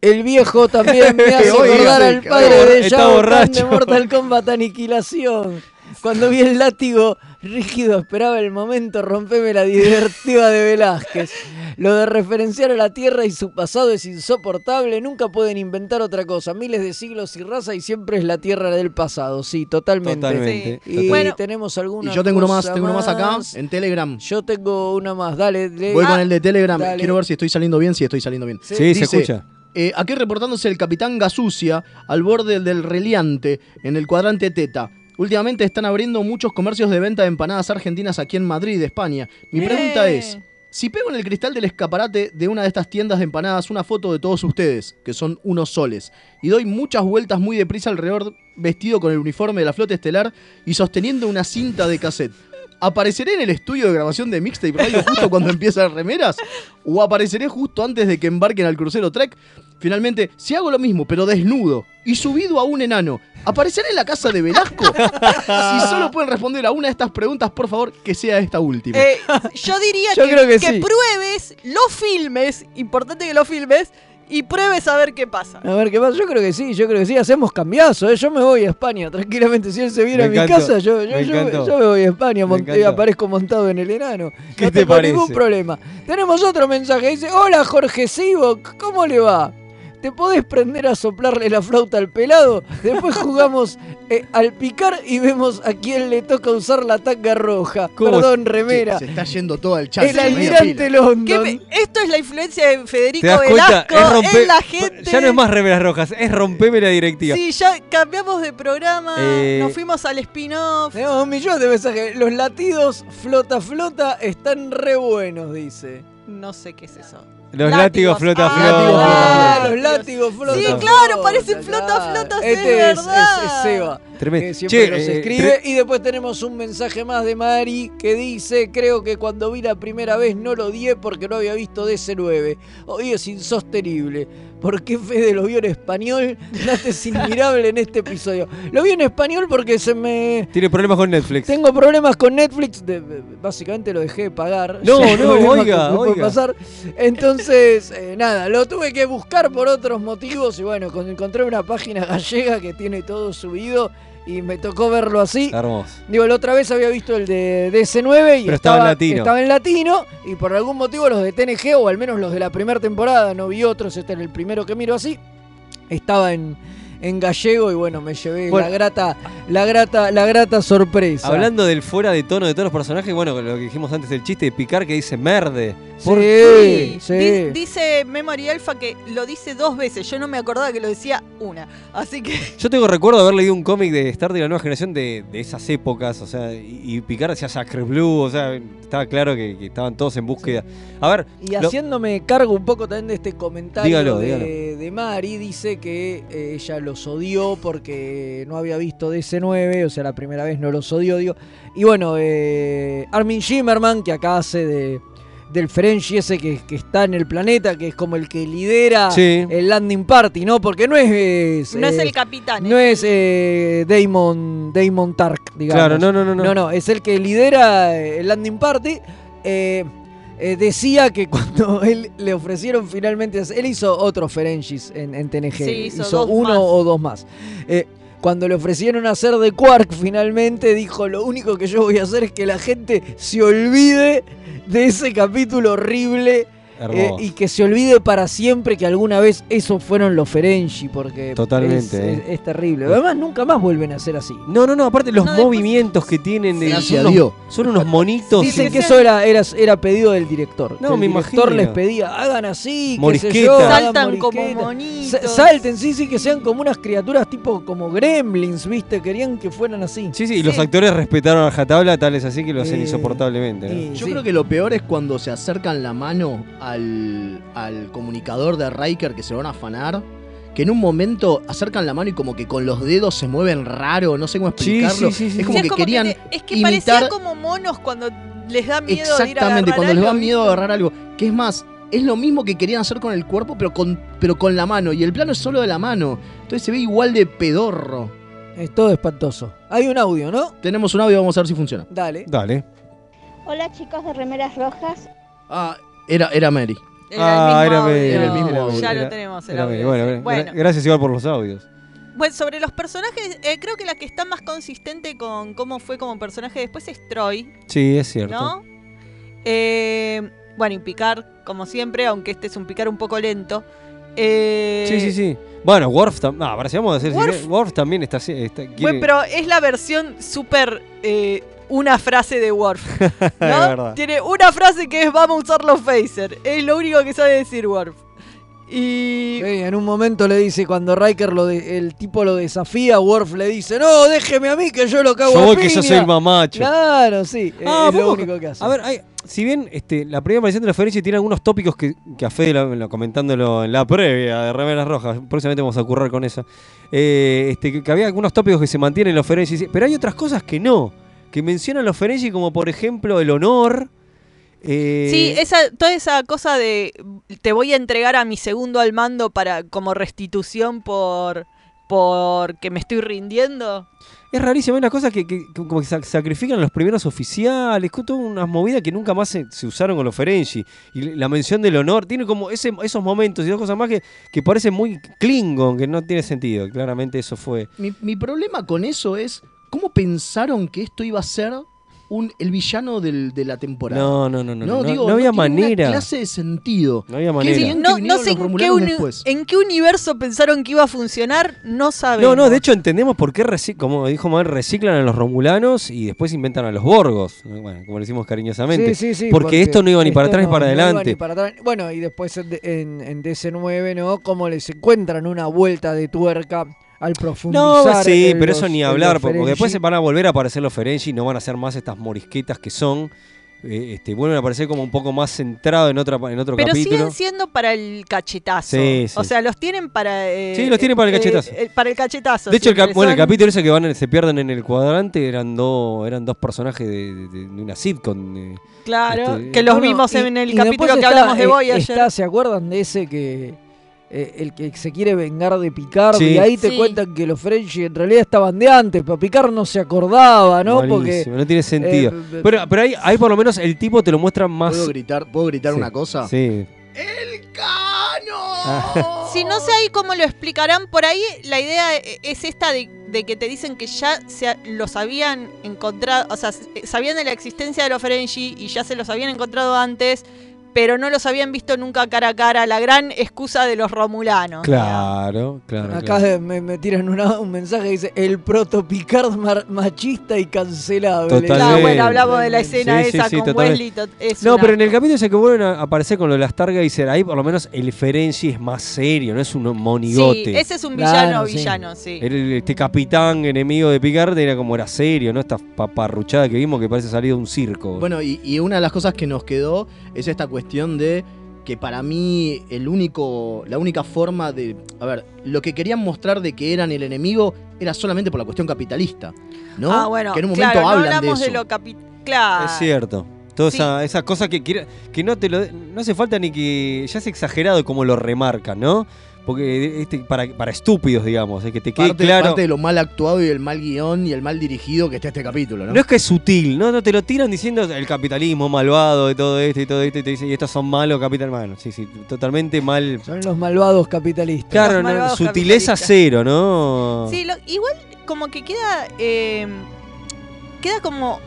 El viejo también me [LAUGHS] hace Oiga, acordar sí, al padre está de Kahn de Mortal Kombat Aniquilación. Cuando vi el látigo rígido, esperaba el momento, rompeme la directiva de Velázquez. Lo de referenciar a la Tierra y su pasado es insoportable. Nunca pueden inventar otra cosa. Miles de siglos y raza y siempre es la Tierra del pasado. Sí, totalmente. Totalmente. Y. Bueno. tenemos alguna y yo tengo uno más, tengo uno más acá, en Telegram. Yo tengo una más, dale. lee. Voy Ah, con el de Telegram. dale. Quiero ver si estoy saliendo bien, si estoy saliendo bien. Sí, se Dice, escucha. eh, aquí reportándose el capitán Gasucia al borde del reliante en el cuadrante Teta. Últimamente están abriendo muchos comercios de venta de empanadas argentinas aquí en Madrid, España. Mi pregunta Eh. es, si pego en el cristal del escaparate de una de estas tiendas de empanadas una foto de todos ustedes, que son unos soles, y doy muchas vueltas muy deprisa alrededor vestido con el uniforme de la flota estelar y sosteniendo una cinta de cassette, ¿apareceré en el estudio de grabación de Mixtape Radio justo [LAUGHS] cuando empiezan remeras? ¿O apareceré justo antes de que embarquen al crucero Trek? Finalmente, si hago lo mismo, pero desnudo y subido a un enano, ¿apareceré en la casa de Velasco? si solo pueden responder a una de estas preguntas, por favor, que sea esta última. Eh, yo diría Yo que, creo que que sí. pruebes, lo filmes, importante que lo filmes, y pruebes a ver qué pasa. A ver qué pasa. Yo creo que sí, yo creo que sí. Hacemos cambiazo. ¿eh? Yo me voy a España [LAUGHS] tranquilamente. Si él se viene Me a mi encantó, casa, yo, yo, me yo, yo me voy a España. Me mont- encantó. eh, aparezco montado en el enano. ¿Qué no te tengo parece? ningún problema. Tenemos otro mensaje. Dice: Hola Jorge Sivok, ¿cómo le va? ¿Te podés prender a soplarle la flauta al pelado? Después [LAUGHS] jugamos eh, al picar y vemos a quién le toca usar la tanga roja. Perdón, remera. Se está yendo todo al chat. El almirante London. ¿Qué me- esto es la influencia de Federico ¿Te das cuenta? Velasco en la gente. Ya no es más remeras rojas, es rompeme la directiva. Sí, ya cambiamos de programa, Eh, nos fuimos al spin-off. Tenemos un millón de mensajes. Los latidos flota flota están re buenos, dice. No sé qué es eso. Los látigos flota Ah, flota. Ah, los látigos flota Sí, claro, parecen flota flota, sí, Este es es, verdad. es- es Seba. Tremendo. Que siempre Che, nos eh, escribe. tre- Y después tenemos un mensaje más de Mari que dice: Creo que cuando vi la primera vez no lo odié porque no había visto DC9. Hoy es insostenible. ¿Por qué Fede lo vio en español? Date es admirable en este episodio. Lo vi en español porque se me. Tiene problemas con Netflix. Tengo problemas con Netflix, de- básicamente lo dejé de pagar. No, Ya, no, problema oiga, oiga. pasar. Entonces, eh, nada, lo tuve que buscar por otros motivos y bueno, con- encontré una página gallega que tiene todo subido y me tocó verlo así. Hermoso. Digo, la otra vez había visto el de DC9 y Pero estaba en latino. estaba en latino y por algún motivo los de TNG o al menos los de la primera temporada, no vi otros, este era el primero que miro así, estaba en, en gallego y bueno, me llevé Bueno. la grata la grata la grata sorpresa. Hablando del fuera de tono de todos los personajes, bueno, lo que dijimos antes del chiste de Picar que dice merde. ¿Por Sí, qué? sí. Di- Dice Memory Alpha que lo dice dos veces. Yo no me acordaba que lo decía una. Así que. Yo tengo recuerdo de haber leído un cómic de Star de la nueva generación de, de esas épocas, o sea, y, y Picard decía Sacre Blue, o sea, estaba claro que, que estaban todos en búsqueda. A ver, Y lo- haciéndome cargo un poco también de este comentario Dígalo, de, dígalo. de Mari, dice que eh, ella los odió porque no había visto DC9, o sea, la primera vez no los odió, digo. Y bueno, eh, Armin Shimmerman, que acá hace de del Ferengi ese que, que está en el planeta, que es como el que lidera Sí. el landing party, ¿no? Porque no es... No es el capitán. No es eh, Damon, Damon Tark, digamos. Claro, no, no, no, no. No, no, es el que lidera el landing party. Eh, eh, decía que cuando [LAUGHS] él le ofrecieron finalmente... Él hizo otros Ferengis en, en TNG. Sí, hizo dos uno más. o dos más. Eh, cuando le ofrecieron hacer de Quark, finalmente dijo, lo único que yo voy a hacer es que la gente se olvide de ese capítulo horrible Y que se olvide para siempre que alguna vez esos fueron los Ferengi, porque Totalmente, es, eh. es- es terrible. Además, nunca más vuelven a ser así. No, no, no, aparte los movimientos que tienen de, Gracias son, a Dios. unos, son unos monitos. Dicen que eso era, era, era pedido del director. No, que el me director imagino. les pedía, hagan así, que Morisqueta. Saltan como monitos. Salten, sí, sí, que sean como unas criaturas tipo como gremlins, ¿viste? Querían que fueran así. Sí, sí, y los actores respetaron a Rajatabla, tal es así que lo hacen Eh, insoportablemente. ¿no? Yo creo que lo peor es cuando se acercan la mano al, al comunicador de Riker que se lo van a afanar. Que en un momento acercan la mano y como que con los dedos se mueven raro, no sé cómo explicarlo. sí, sí, sí, es como que como querían te- es que imitar parecía como monos cuando les da miedo de ir a exactamente cuando les da miedo agarrar algo. Que es más, es lo mismo que querían hacer con el cuerpo, pero con, pero con la mano. Y el plano es solo de la mano. Entonces se ve igual de pedorro. Es todo espantoso. Hay un audio, ¿no? Tenemos un audio, vamos a ver si funciona. Dale. Dale. Hola chicos de Remeras Rojas. Ah, era, era Mary. ah, era audio. Mary. Era el mismo audio. Ya lo tenemos el era audio, Mary. Bueno, sí. gra- Bueno. gracias igual por los audios. Bueno, sobre los personajes, eh, creo que la que está más consistente con cómo fue como personaje después es Troy, Sí, es cierto. ¿no? Eh, bueno, y Picard, como siempre, aunque este es un Picard un poco lento. Eh, Sí, sí, sí. Bueno, Worf también. No, para si vamos a decir. Worf- Worf, también está. así- está quiere- Bueno, pero es la versión súper eh, una frase de Worf. [LAUGHS] Tiene una frase que es vamos a usar los phaser. Es lo único que sabe decir Worf. Y. Sí, en un momento le dice, cuando Riker lo de- el tipo lo desafía, Worf le dice, no, déjeme a mí que yo lo cago Yo a voy que yo piña". soy el mamacho. Claro, sí, es- Ah, es lo único que hace. A ver, hay- si bien este, la primera aparición de la Ferenci tiene algunos tópicos que, que a Fede lo, lo- comentándolo en la previa de Remeras Rojas, próximamente vamos a currar con eso, eh, este, que, que había algunos tópicos que se mantienen en los Ferenci, pero hay otras cosas que no, que mencionan los Ferenci como por ejemplo el honor. eh, Sí, esa, toda esa cosa de te voy a entregar a mi segundo al mando para como restitución por porque me estoy rindiendo. Es rarísimo, hay unas cosas que, que- que como que sac- sacrifican a los primeros oficiales, con todas unas movidas que nunca más se, se usaron con los Ferengi. Y la mención del honor, tiene como ese, esos momentos y dos cosas más que, que parecen muy Klingon, que no tiene sentido. Claramente eso fue. Mi, mi problema con eso es cómo pensaron que esto iba a ser un, el villano del- de la temporada. No, no, no, no. No, digo, no había una manera. clase de sentido. No había Qué manera. que No, no sé los en qué, romulanos uni- después. en qué universo pensaron que iba a funcionar, no sabemos. No, no, de hecho entendemos por qué, como dijo Mael, reciclan a los romulanos y después inventan a los borgos. Bueno, como le decimos cariñosamente. Sí, sí, sí, porque, esto no iba ni para atrás ni no- para no iba adelante. ni para atrás. Bueno, y después en, en, en DC9, ¿no? Como les encuentran una vuelta de tuerca al profundizar. No, sí, pero los- eso ni hablar, porque después se van a volver a aparecer los Ferengi y no van a ser más estas morisquetas que son. eh, este, vuelven a aparecer como un poco más centrado en, otra, en otro Pero capítulo. siguen siendo para el cachetazo. Sí, sí. O sea, los tienen para. eh, Sí, los tienen para el eh, cachetazo. eh, para el cachetazo. De hecho, el, cap- bueno, el capítulo ese que van, se pierden en el cuadrante eran, dos eran dos personajes de, de- de una sitcom. Claro, Este, que los Bueno, vimos y- en el capítulo que está, hablamos de Voyager. está, ¿Se acuerdan de ese que eh, el que se quiere vengar de Picard? Sí. Y ahí te Sí. cuentan que los Frenchy en realidad estaban de antes, pero Picard no se acordaba, ¿no? Porque Malísimo, no tiene sentido. eh, pero pero ahí, ahí por lo menos el tipo te lo muestra más. ¿Puedo gritar, ¿puedo gritar Sí, una cosa? Sí. [LAUGHS] Si no sé ahí cómo lo explicarán, por ahí la idea eh, es esta de, de que te dicen que ya se, los habían encontrado, o sea, sabían de la existencia de los Ferengi y ya se los habían encontrado antes, pero no los habían visto nunca cara a cara, la gran excusa de los romulanos. Claro, claro. Acá claro. me, me tiran una- un mensaje que dice el proto Picard mar- machista y cancelable. Totalmente. Claro, bueno, hablamos de la escena Sí, esa sí, con totalmente. Wesley. es No, una- pero en el capítulo ese que vuelven a aparecer con lo de las Stargazer, ahí por lo menos el Ferengi es más serio, no es un monigote. Sí, ese es un Claro, villano, sí. villano, sí. El- este capitán enemigo de Picard era como era serio, ¿no? Esta paparruchada que vimos que parece salido de un circo. Bueno, y, y una de las cosas que nos quedó es esta cuestión de que para mí el único, la única forma de, a ver, lo que querían mostrar de que eran el enemigo era solamente por la cuestión capitalista, ¿no? Ah, bueno, que en un momento claro, no hablan de hablamos eso. de, lo capi- Claro. es cierto. Toda Sí. esa, esa cosa que que no te lo no hace falta ni que ya es exagerado como lo remarcan, ¿no? Porque este, para, para estúpidos, digamos, es que te quede parte, claro. parte de lo mal actuado y el mal guion y el mal dirigido que está este capítulo, ¿no? No es que es sutil, no, no te lo tiran diciendo el capitalismo malvado de todo esto y todo esto y te dicen, y estos son malos capital malo. Sí, sí, totalmente mal. Son los malvados capitalistas. Claro, Los no, malvados sutileza cero, ¿no? Sí, lo- igual como que queda. eh, queda como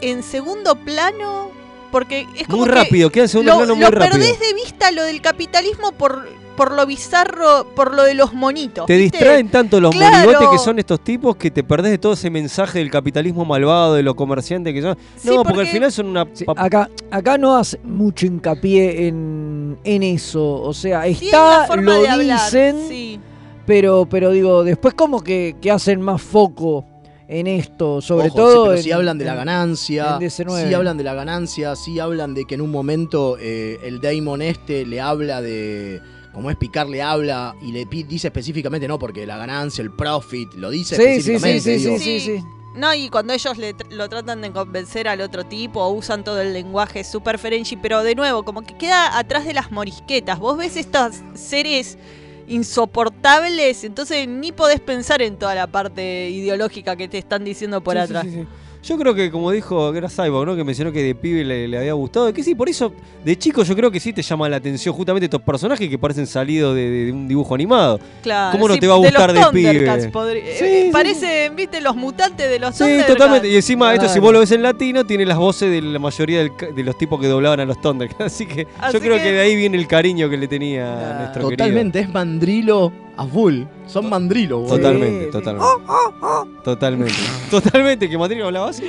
en segundo plano porque es como Muy que rápido, queda en segundo lo, plano muy lo rápido. perdés de vista lo del capitalismo por, por lo bizarro, por lo de los monitos. Te ¿viste? distraen tanto los Claro. monigotes que son estos tipos que te perdés de todo ese mensaje del capitalismo malvado, de los comerciantes que son. Sí, no, porque, porque- al final son una. Sí, acá, acá no hace mucho hincapié en, en eso. O sea, está, forma lo de hablar, dicen, sí. pero, pero digo, después como que, que hacen más foco en esto, sobre Ojo, todo. sí, pero en- si hablan de la ganancia, en DC9. si hablan de la ganancia, si hablan de que en un momento eh, el Damon este le habla de. Como es picar, le habla y le dice específicamente, no, porque la ganancia, el profit, lo dice Sí, sí, sí, específicamente. sí, digo. sí, sí, sí. No, y cuando ellos le tr- lo tratan de convencer al otro tipo, usan todo el lenguaje super Ferengi, pero de nuevo, como que queda atrás de las morisquetas. Vos ves estos seres insoportables, entonces ni podés pensar en toda la parte ideológica que te están diciendo por Sí, atrás. sí, sí. Yo creo que, como dijo, que era Cyborg, ¿no? Que mencionó que de pibe le, le había gustado. Que sí, por eso, de chico, yo creo que sí te llama la atención justamente estos personajes que parecen salidos de, de- de un dibujo animado. Claro, ¿Cómo no sí, te va a gustar de, los pibe? Thundercats podri- eh, Parecen, viste, los mutantes de los Sí, Thundercats. totalmente. Y encima, esto si Claro. vos lo ves en latino, tiene las voces de la mayoría del de los tipos que doblaban a los Thundercats. [LAUGHS] Así que Así yo creo que- que... de ahí viene el cariño que le tenía a nuestro Totalmente, es mandrilo a full. Son mandrilo, querido. boludo. Totalmente, totalmente. Totalmente. Totalmente, que Mandrilo hablaba así.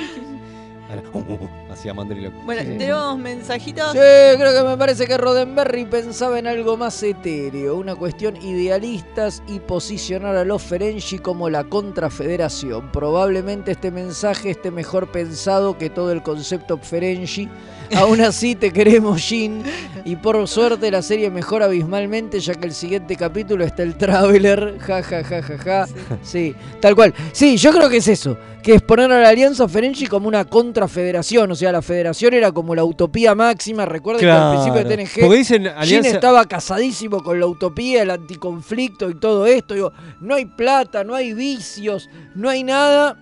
Ahora, uh, uh, uh, Hacía Mandrilo. Bueno, tenemos mensajitos. Sí, creo que me parece que Roddenberry pensaba en algo más etéreo, una cuestión idealistas y posicionar a los Ferengi como la contrafederación. Probablemente este mensaje esté mejor pensado que todo el concepto Ferengi. [LAUGHS] Aún así te queremos, Jin. Y por suerte la serie mejora abismalmente ya que el siguiente capítulo está el Traveler. Ja, ja, ja, ja, ja. Sí, tal cual. Sí, yo creo que es eso. Que es poner a la Alianza Ferengi como una contrafederación. O sea, la federación era como la utopía máxima. Recuerden que al principio de. TNG. Dicen alianza- estaba casadísimo con la utopía, el anticonflicto y todo esto. Digo, no hay plata, no hay vicios, no hay nada.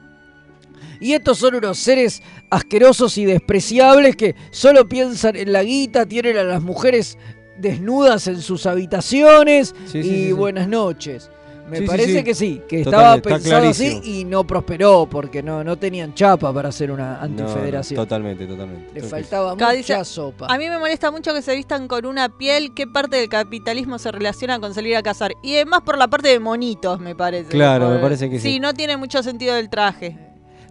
Y estos son unos seres asquerosos y despreciables que solo piensan en la guita, tienen a las mujeres desnudas en sus habitaciones Sí, y sí, sí, sí. buenas noches. Me Sí, parece sí. que sí, que estaba pensado así y no prosperó porque no, no tenían chapa para hacer una No, no, antifederación. totalmente, totalmente. Le faltaba mucha dice, sopa. A mí me molesta mucho que se vistan con una piel. ¿Qué parte del capitalismo se relaciona con salir a cazar? Y además por la parte de monitos, me parece. Claro, Por- me parece que sí. Sí, no tiene mucho sentido el traje.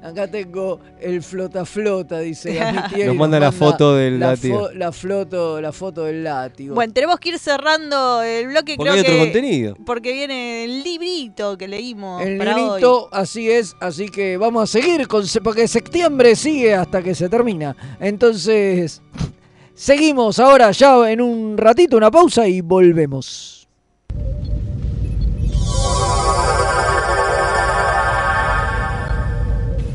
Acá tengo el flota flota, dice Amitier, [LAUGHS] Nos y manda la foto del la látigo. fo- la, foto, la foto del látigo. Bueno, tenemos que ir cerrando el bloque. Porque creo hay otro que- contenido. Porque viene el librito que leímos el para librito, hoy. así es, así que vamos a seguir con porque septiembre sigue hasta que se termina. Entonces, seguimos ahora ya en un ratito, una pausa y volvemos.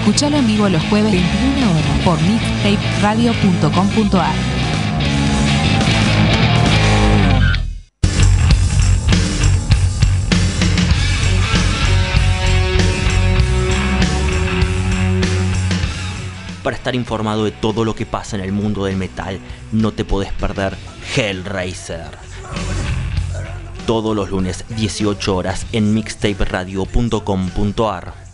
Escuchalo en vivo los jueves 21 horas por mixtaperadio.com.ar. Para estar informado de todo lo que pasa en el mundo del metal, no te podés perder Hellraiser. Todos los lunes, 18 horas, en mixtaperadio.com.ar.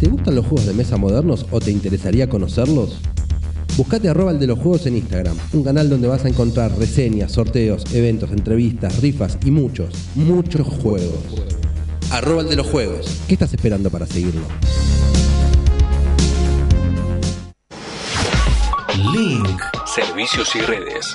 ¿Te gustan los juegos de mesa modernos o te interesaría conocerlos? Buscate arroba el de los juegos en Instagram, un canal donde vas a encontrar reseñas, sorteos, eventos, entrevistas, rifas y muchos, muchos juegos. Arroba de los juegos. ¿Qué estás esperando para seguirlo? Link. Servicios y redes.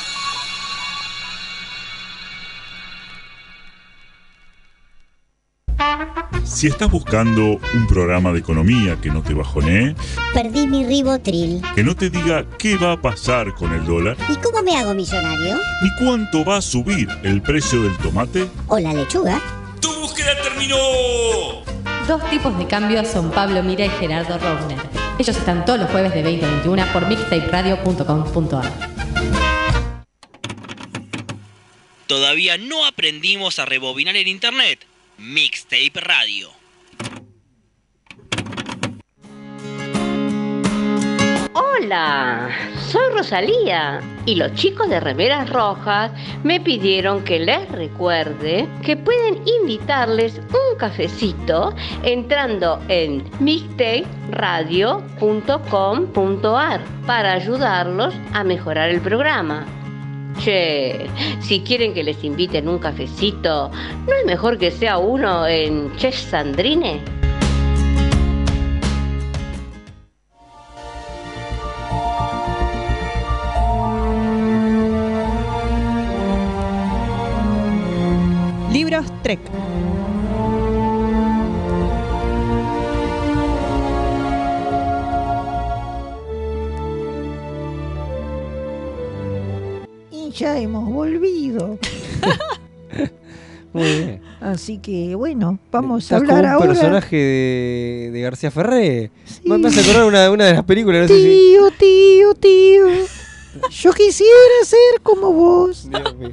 Si estás buscando un programa de economía que no te bajonee, Perdí mi ribotril. que no te diga qué va a pasar con el dólar, ¿Y cómo me hago millonario? ni cuánto va a subir el precio del tomate, ¿O la lechuga? ¡Tu búsqueda terminó! Dos tipos de cambios son Pablo Mira y Gerardo Rovner. Ellos están todos los jueves de 20 a 21 por mixtaperadio.com.ar. Todavía no aprendimos a rebobinar el internet. Mixtape Radio. Hola, soy Rosalía y los chicos de Remeras Rojas me pidieron que les recuerde que pueden invitarles un cafecito entrando en mixtaperadio.com.ar para ayudarlos a mejorar el programa. Che, si quieren que les inviten un cafecito, ¿no es mejor que sea uno en Che Sandrine? Libros Trek. Ya hemos volvido. [LAUGHS] Muy bien. Así que bueno, vamos a como hablar un ahora. personaje de, de García Ferré. Me me hace acordar una, una de las películas, no sé si. Tío, tío, tío. [LAUGHS] Yo quisiera ser como vos. Dios mío.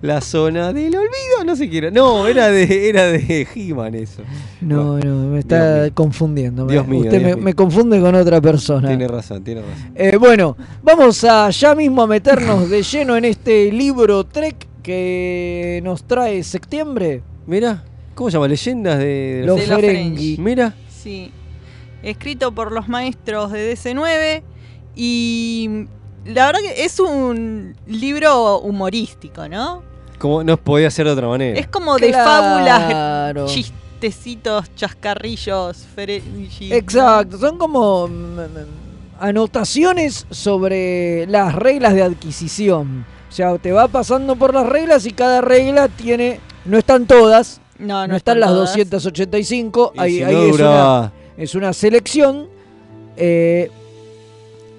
La zona del olvido, no sé qué era. No, era de, era de He-Man eso. No, no, me está confundiendo. Dios mío, Usted Dios me, mío. me confunde con otra persona. Tiene razón, tiene razón. Eh, bueno, vamos a ya mismo a meternos de lleno en este libro Trek que nos trae septiembre. Mira, ¿cómo se llama? Leyendas de Los De los Ferengi. Mira. Sí. Escrito por los maestros de DC9 y la verdad que es un libro humorístico, ¿no? Como no podía ser de otra manera. Es como de Claro. fábulas, chistecitos, chascarrillos, Ferengi. Exacto, son como mm, mm, anotaciones sobre las reglas de adquisición. O sea, te va pasando por las reglas y cada regla tiene, no están todas, No, no, no están las todas. 285, Y ahí, si ahí no es, una, es una selección. eh,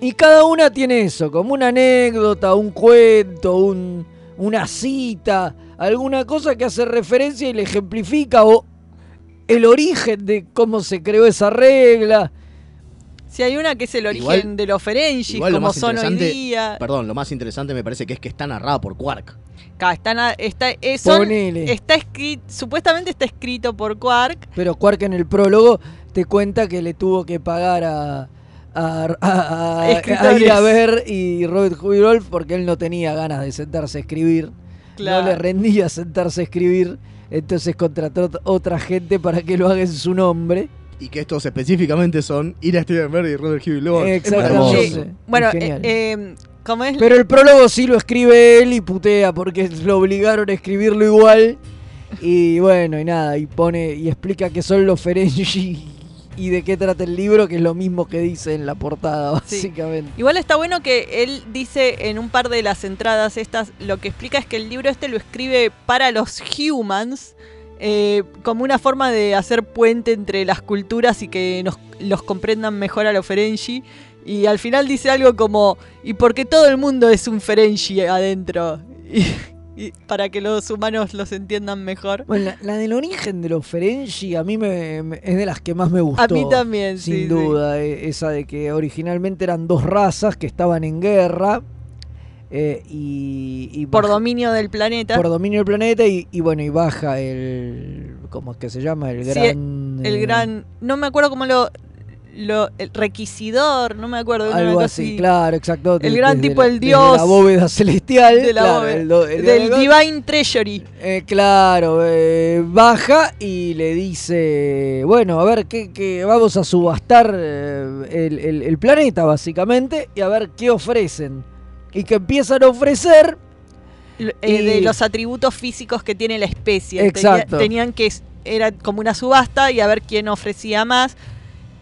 y cada una tiene eso, como una anécdota, un cuento, un- una cita, alguna cosa que hace referencia y le ejemplifica o el origen de cómo se creó esa regla. Si hay una que es el origen Igual- de los Ferengi, Igual lo como son hoy día. perdón, lo más interesante me parece que es que está narrada por Quark. Acá está, eh, son- Ponele. está escrito, supuestamente está escrito por Quark. Pero Quark en el prólogo te cuenta que le tuvo que pagar a, a, a- a- [LAUGHS] a Escritores. ir a ver y Robert Huyrolf porque él no tenía ganas de sentarse a escribir. Claro. No le rendía sentarse a escribir. Entonces contrató ot- otra gente para que lo haga en su nombre. Y que estos específicamente son Ira Steven Berry y Robert Lord. Exactamente. Bueno, Es genial. eh, eh, es Pero el prólogo sí lo escribe él y putea porque lo obligaron a escribirlo igual. Y bueno, y nada, y pone y explica que son los Ferengi y de qué trata el libro, que es lo mismo que dice en la portada, Sí. básicamente. Igual está bueno que él dice en un par de las entradas estas, lo que explica es que el libro este lo escribe para los humans, eh, como una forma de hacer puente entre las culturas y que nos, los comprendan mejor a los Ferengi. Y al final dice algo como, y porque todo el mundo es un Ferengi adentro. [LAUGHS] Y, y para que los humanos los entiendan mejor. Bueno, la, la del origen de los Ferengi a mí me, me- es de las que más me gustó. A mí también, Sin sí, duda, eh, esa de que originalmente eran dos razas que estaban en guerra. eh, y, y Por dominio del planeta. por dominio del planeta y, y bueno, y baja el. ¿Cómo es que se llama? El Sí, gran. el eh, gran. No me acuerdo cómo lo. Lo, el requisidor, no me acuerdo. Algo cosa así, claro, exacto. El gran tipo, el dios. La bóveda celestial. de la claro, bóveda- el do- el del Divine Treasury. Eh, claro, eh, baja y le dice, bueno, a ver, que, que vamos a subastar eh, el, el- planeta básicamente y a ver qué ofrecen. Y que empiezan a ofrecer... eh, de los atributos físicos que tiene la especie. Tenía- Exacto. tenían que era como una subasta y a ver quién ofrecía más.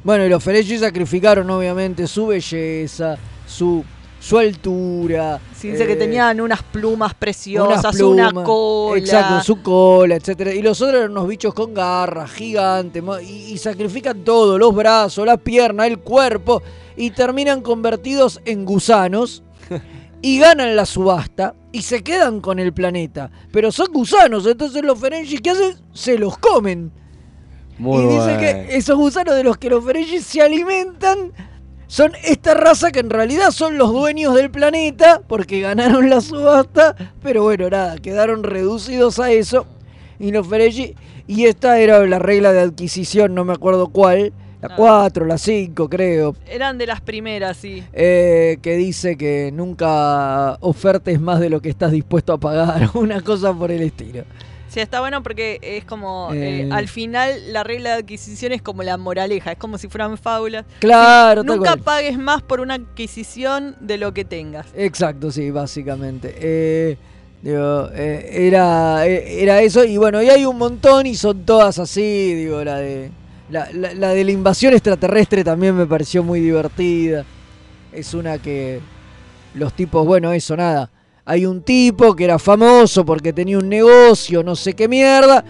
Bueno, y los Ferengi sacrificaron obviamente su belleza, su, su altura. Se dice que eh, tenían unas plumas preciosas, unas una cola. Exacto, su cola, etcétera. Y los otros eran unos bichos con garras, gigantes, y, y sacrifican todo, los brazos, la pierna, el cuerpo, y terminan convertidos en gusanos. [LAUGHS] Y ganan la subasta y se quedan con el planeta. Pero son gusanos, entonces los Ferengi, ¿qué hacen? Se los comen. Muy y dice bueno. que esos gusanos de los que los Ferengi se alimentan son esta raza que en realidad son los dueños del planeta porque ganaron la subasta, pero bueno, nada, quedaron reducidos a eso. Y los Ferengi, y esta era la regla de adquisición, no me acuerdo cuál, la 4, la 5 creo, Eran de las primeras, sí. eh, que dice que nunca ofertes más de lo que estás dispuesto a pagar, [LAUGHS] una cosa por el estilo. Sí, está bueno porque es como, eh, Eh. al final la regla de adquisición es como la moraleja, es como si fueran fábulas. Claro, Sí, Nunca cual. pagues más por una adquisición de lo que tengas. Exacto, sí, básicamente. Eh, digo, eh, era, era eso, y bueno, y hay un montón y son todas así, digo, la de. La, la- la de la invasión extraterrestre también me pareció muy divertida. Es una que los tipos, bueno, eso nada. Hay un tipo que era famoso porque tenía un negocio, no sé qué mierda,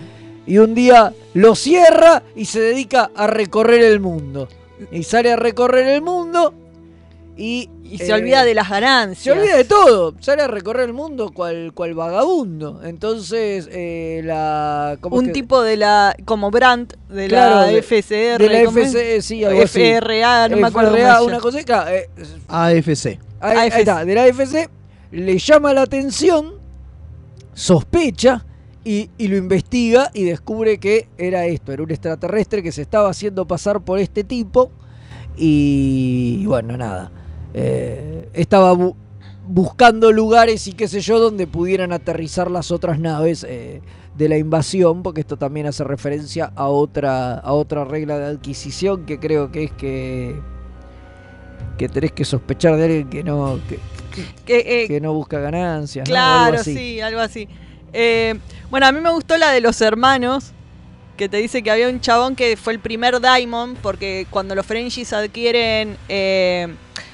y un día lo cierra y se dedica a recorrer el mundo. Y sale a recorrer el mundo y... Y se olvida de las ganancias. Se olvida de todo. Sale a recorrer el mundo cual, cual vagabundo. Entonces, eh, la... ¿cómo es Un que- tipo de la, como Brandt, de Claro, la FCR. de la. FCR, sí, algo así. FRA, no me acuerdo FRA, una cosa. claro, eh, AFC. Ahí, ahí está, de la AFC le llama la atención, sospecha y, lo investiga y descubre que era esto, era un extraterrestre que se estaba haciendo pasar por este tipo y, bueno, nada, eh, estaba bu- buscando lugares y qué sé yo donde pudieran aterrizar las otras naves eh, de la invasión, porque esto también hace referencia a otra, a otra regla de adquisición que creo que es que que tenés que sospechar de alguien que no Que, eh, que no busca ganancias, ¿no? O algo Claro, así. sí, algo así. Eh, bueno, a mí me gustó la de los hermanos, que te dice que había un chabón que fue el primer Daimon, porque cuando los Frengis adquieren... eh,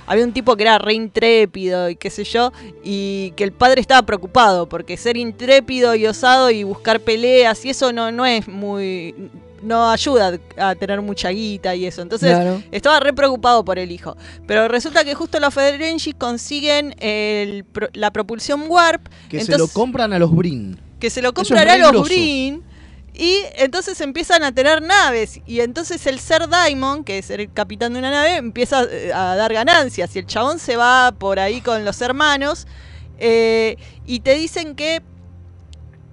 había un tipo que era re intrépido y qué sé yo, y que el padre estaba preocupado, porque ser intrépido y osado y buscar peleas y eso no, no es muy... no ayuda a tener mucha guita y eso. Entonces Claro. estaba re preocupado por el hijo. Pero resulta que justo los Ferengi consiguen el la propulsión Warp. Que se entonces- lo compran a los Brin. que se lo es compran a los. Brin. Y entonces empiezan a tener naves. Y entonces el ser Daimon, que es el capitán de una nave, empieza eh, a dar ganancias. Y el chabón se va por ahí con los hermanos. eh, y te dicen que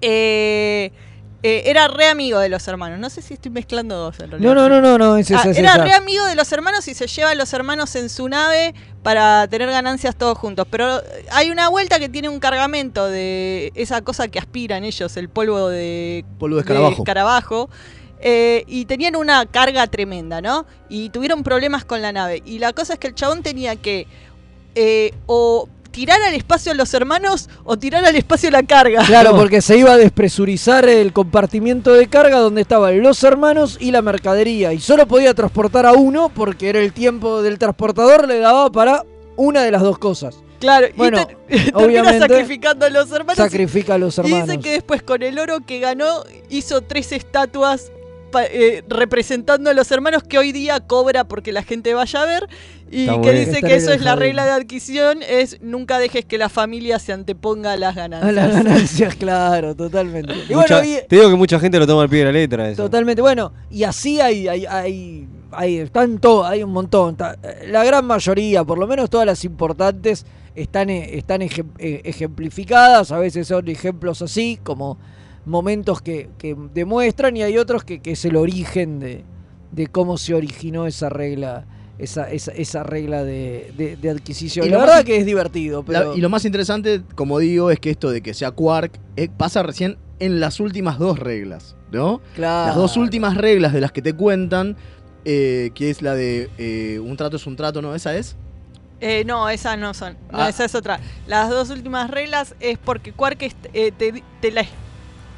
eh, eh, era re amigo de los hermanos. No sé si estoy mezclando dos en realidad. No, no, no, no, no, es Ah, es era re amigo de los hermanos y se lleva a los hermanos en su nave para tener ganancias todos juntos. Pero hay una vuelta que tiene un cargamento de esa cosa que aspiran ellos, el polvo de, Polvo de escarabajo. escarabajo. Eh, y tenían una carga tremenda, ¿no? Y tuvieron problemas con la nave. Y la cosa es que el chabón tenía que eh, o tirar al espacio a los hermanos o tirar al espacio la carga. Claro, porque se iba a despresurizar el compartimiento de carga donde estaban los hermanos y la mercadería. Y solo podía transportar a uno porque era el tiempo del transportador, le daba para una de las dos cosas. Claro, Bueno, y ter- [LAUGHS] termina obviamente, sacrificando a los hermanos. Sacrifica a los Y hermanos. dice que después con el oro que ganó hizo tres estatuas eh, representando a los hermanos que hoy día cobra porque la gente vaya a ver y Está que bueno. dice que eso es la regla de adquisición es nunca dejes que la familia se anteponga a las ganancias. A las [LAUGHS] ganancias, claro, totalmente. [LAUGHS] Y Mucha- bueno, y- Te digo que mucha gente lo toma al pie de la letra. Eso. Totalmente, bueno, y así hay, hay, hay, hay todas, hay un montón. ta- La gran mayoría, por lo menos todas las importantes, están, eh, están ejem- eh, ejemplificadas. A veces son ejemplos así, como momentos que, que demuestran, y hay otros que, que es el origen de, de cómo se originó esa regla. Esa, esa, esa regla de, de- de adquisición. Y la lo verdad más- que es divertido, La- y lo más interesante, como digo, es que esto de que sea Quark eh, pasa recién en las últimas dos reglas, ¿no? Claro. Las dos últimas reglas de las que te cuentan, eh, que es la de eh, un trato es un trato, ¿no? ¿Esa es? Eh, no, esas no son. No, Ah. esa es otra. Las dos últimas reglas es porque Quark eh, te, te la,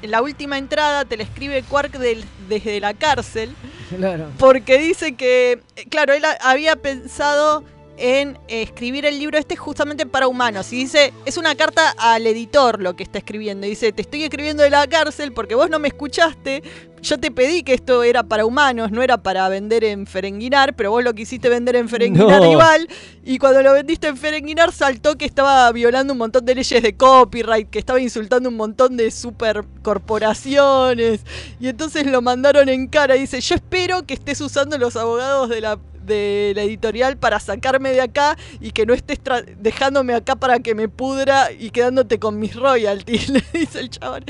en la última entrada te la escribe Quark del- desde la cárcel. Claro. Porque dice que, claro, él había pensado en escribir el libro este justamente para humanos. Y dice, es una carta al editor lo que está escribiendo. Y dice, te estoy escribiendo de la cárcel porque vos no me escuchaste. Yo te pedí que esto era para humanos, no era para vender en Ferenginar, pero vos lo quisiste vender en Ferenginar No. igual. Y cuando lo vendiste en Ferenginar saltó que estaba violando un montón de leyes de copyright, que estaba insultando un montón de supercorporaciones. Y entonces lo mandaron en cara y dice, yo espero que estés usando los abogados de la, de la editorial para sacarme de acá y que no estés dejándome acá para que me pudra y quedándote con mis royalties, [LAUGHS] le dice el chabón.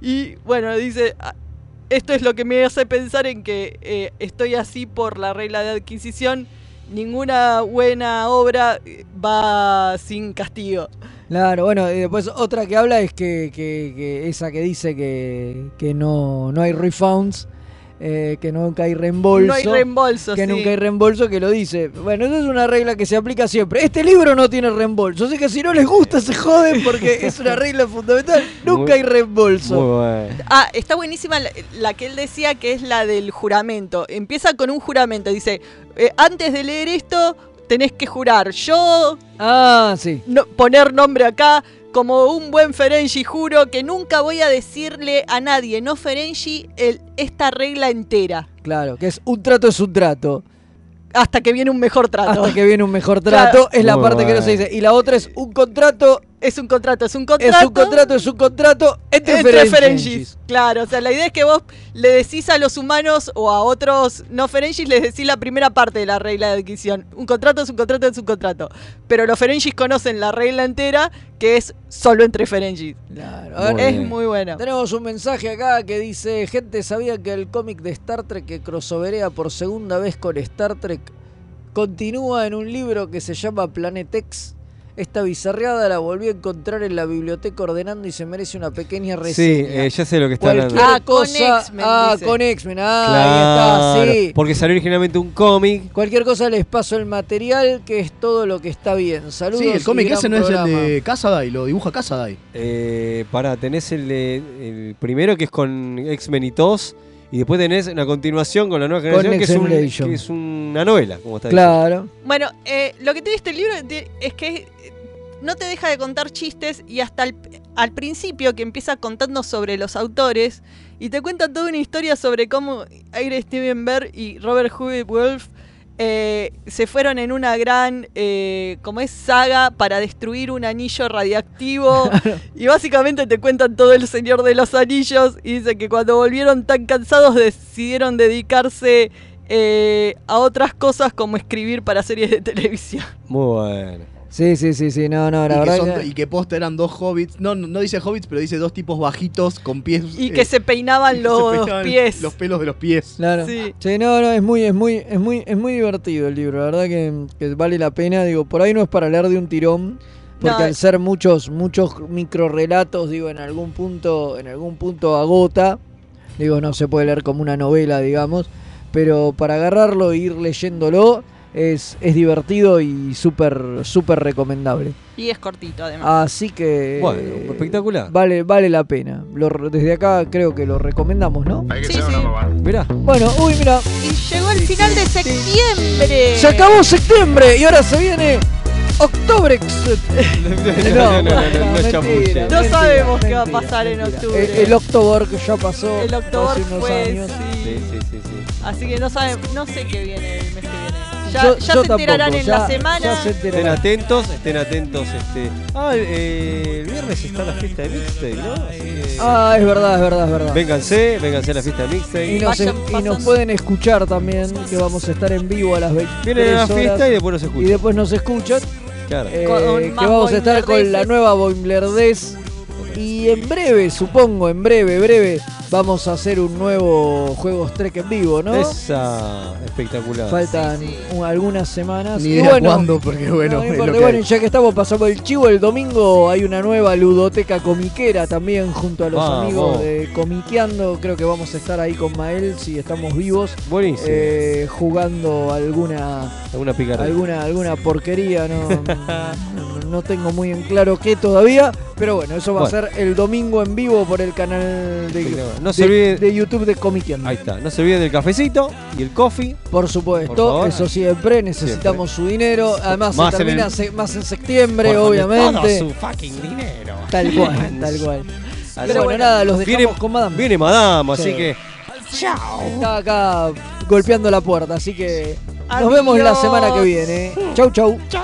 Y bueno, dice, "Ah, esto es lo que me hace pensar en que eh, estoy así por la regla de adquisición. Ninguna buena obra eh, va sin castigo. Claro, bueno, y después otra que habla es que, esa que dice que, que no, no hay refunds, eh, que nunca hay reembolso. No hay reembolso, Que sí. nunca hay reembolso, que lo dice. Bueno, eso es una regla que se aplica siempre. Este libro no tiene reembolso, así que si no les gusta se joden porque es una regla fundamental. Nunca hay reembolso. Muy bueno. Ah, está buenísima la, la que él decía que es la del juramento. Empieza con un juramento. Dice, eh, antes de leer esto, tenés que jurar. Yo... Ah, sí. no- poner nombre acá. Como un buen Ferengi, juro que nunca voy a decirle a nadie, no Ferengi, el- esta regla entera. Claro, que es un trato es un trato. Hasta que viene un mejor trato. Hasta que viene un mejor [LAUGHS] trato, Claro. es la Muy parte que no se dice. Y la otra es un contrato, Es un contrato, es un contrato. es un contrato, es un contrato entre, entre Ferengis. Claro, o sea, la idea es que vos le decís a los humanos o a otros no Ferengis, les decís la primera parte de la regla de adquisición. Un contrato es un contrato, es un contrato. Pero los Ferengis conocen la regla entera, que es solo entre Ferengis. Claro, es bien. muy buena. Tenemos un mensaje acá que dice, gente, ¿sabía que el cómic de Star Trek que crossoverea por segunda vez con Star Trek continúa en un libro que se llama Planet X? Esta bizarreada la volví a encontrar en la biblioteca ordenando y se merece una pequeña Sí, reseña. eh, ya sé lo que está Cualquier hablando. Ah, con cosa, X-Men, ah, dice. con X-Men, ah, Claro, ahí está, sí. Porque salió originalmente un cómic. Cualquier cosa les paso el material, que es todo lo que está bien. Saludos. Sí, el cómic ese no es el de Casadai, lo dibuja Casadai. Eh, pará, tenés el, de- el primero que es con X-Men y TOS. Y después tenés una continuación con la nueva Con generación que es, un- Generation. que es una novela, como está diciendo. Claro. Bueno, eh, lo que tiene este libro es que eh, no te deja de contar chistes y hasta el- al principio que empieza contando sobre los autores y te cuenta toda una historia sobre cómo Ira Steven Bear y Robert Huey Wolf eh, se fueron en una gran, eh, como es saga, para destruir un anillo radiactivo. [LAUGHS] y básicamente te cuentan todo el Señor de los Anillos. Y dice que cuando volvieron tan cansados decidieron dedicarse eh, a otras cosas como escribir para series de [LAUGHS] televisión. Muy bueno. Sí, sí, sí, sí, no, no, la y, que verdad son- que- y que posta eran dos hobbits. No, no, no dice hobbits, pero dice dos tipos bajitos con pies. Y que eh, se peinaban se los peinaban pies. Los pelos de los pies. Claro. Sí. Sí, no, no, es muy, es muy, es muy, es muy divertido el libro, la verdad que, que vale la pena, digo, por ahí no es para leer de un tirón, porque No, al ser muchos, muchos microrelatos, digo, en algún punto, en algún punto agota, digo, no se puede leer como una novela, digamos, pero para agarrarlo e ir leyéndolo es, es divertido y súper, súper recomendable. Y es cortito además. Así que Bueno, espectacular. vale, vale la pena. Lo desde acá creo que lo recomendamos, ¿no? Sí, sí. Mirá. Bueno, uy, mira, Y llegó el final de septiembre. Se acabó septiembre y ahora se viene Octobrex. No, no, no, no, no, mentira. No mentira, sabemos qué va a mentira, pasar en mentira. octubre. El, el October que ya pasó El October hace unos fue, años. sí. Sí, sí, sí, sí. Así que no saben, no sé qué viene el mes que viene. Ya, Yo- ya yo se enterarán tampoco, en ya- la semana. Estén atentos, estén atentos. Este. Ah, eh, el viernes está la fiesta de Mixtape, ¿no? Así que. Ah, es verdad, es verdad, es verdad. Vénganse, vénganse a la fiesta de Mixtape. Y nos, Vayan y nos pueden escuchar también, que vamos a estar en vivo a las 23 Vienen a la horas. fiesta y después nos escuchan. y después nos escuchan. Claro. eh, que vamos a estar con la nueva Boimlerdez. Y en breve, supongo, en breve, breve, vamos a hacer un nuevo Juegos Trek en vivo, ¿no? Esa espectacular. Faltan un- algunas semanas. Ni Y idea bueno, cuándo, porque bueno, no es importa, lo que bueno, hay. ya que estamos pasando el chivo, el domingo hay una nueva ludoteca comiquera también junto a los amigos de Comiqueando. Creo que vamos a estar ahí con Mael si estamos vivos. Buenísimo. eh, jugando alguna Alguna picareta. alguna alguna porquería, [LAUGHS] no, no, no tengo muy en claro qué todavía, pero bueno, eso va Bueno. a ser el domingo en vivo por el canal de, No se de- olvide- de YouTube de Comiqueando. Ahí está. No se olviden del cafecito y el coffee. Por supuesto, Por favor. eso siempre, necesitamos su dinero. Además, Más se en termina el- se- más en septiembre, Por donde obviamente. todo su fucking dinero. Tal cual, [LAUGHS] tal cual. Así Pero bueno, nada, los dejamos Viene- con Madame. Viene Madame, así Sí. que. Está acá golpeando la puerta, así que nos vemos la semana que viene. Chau, chau. Chau.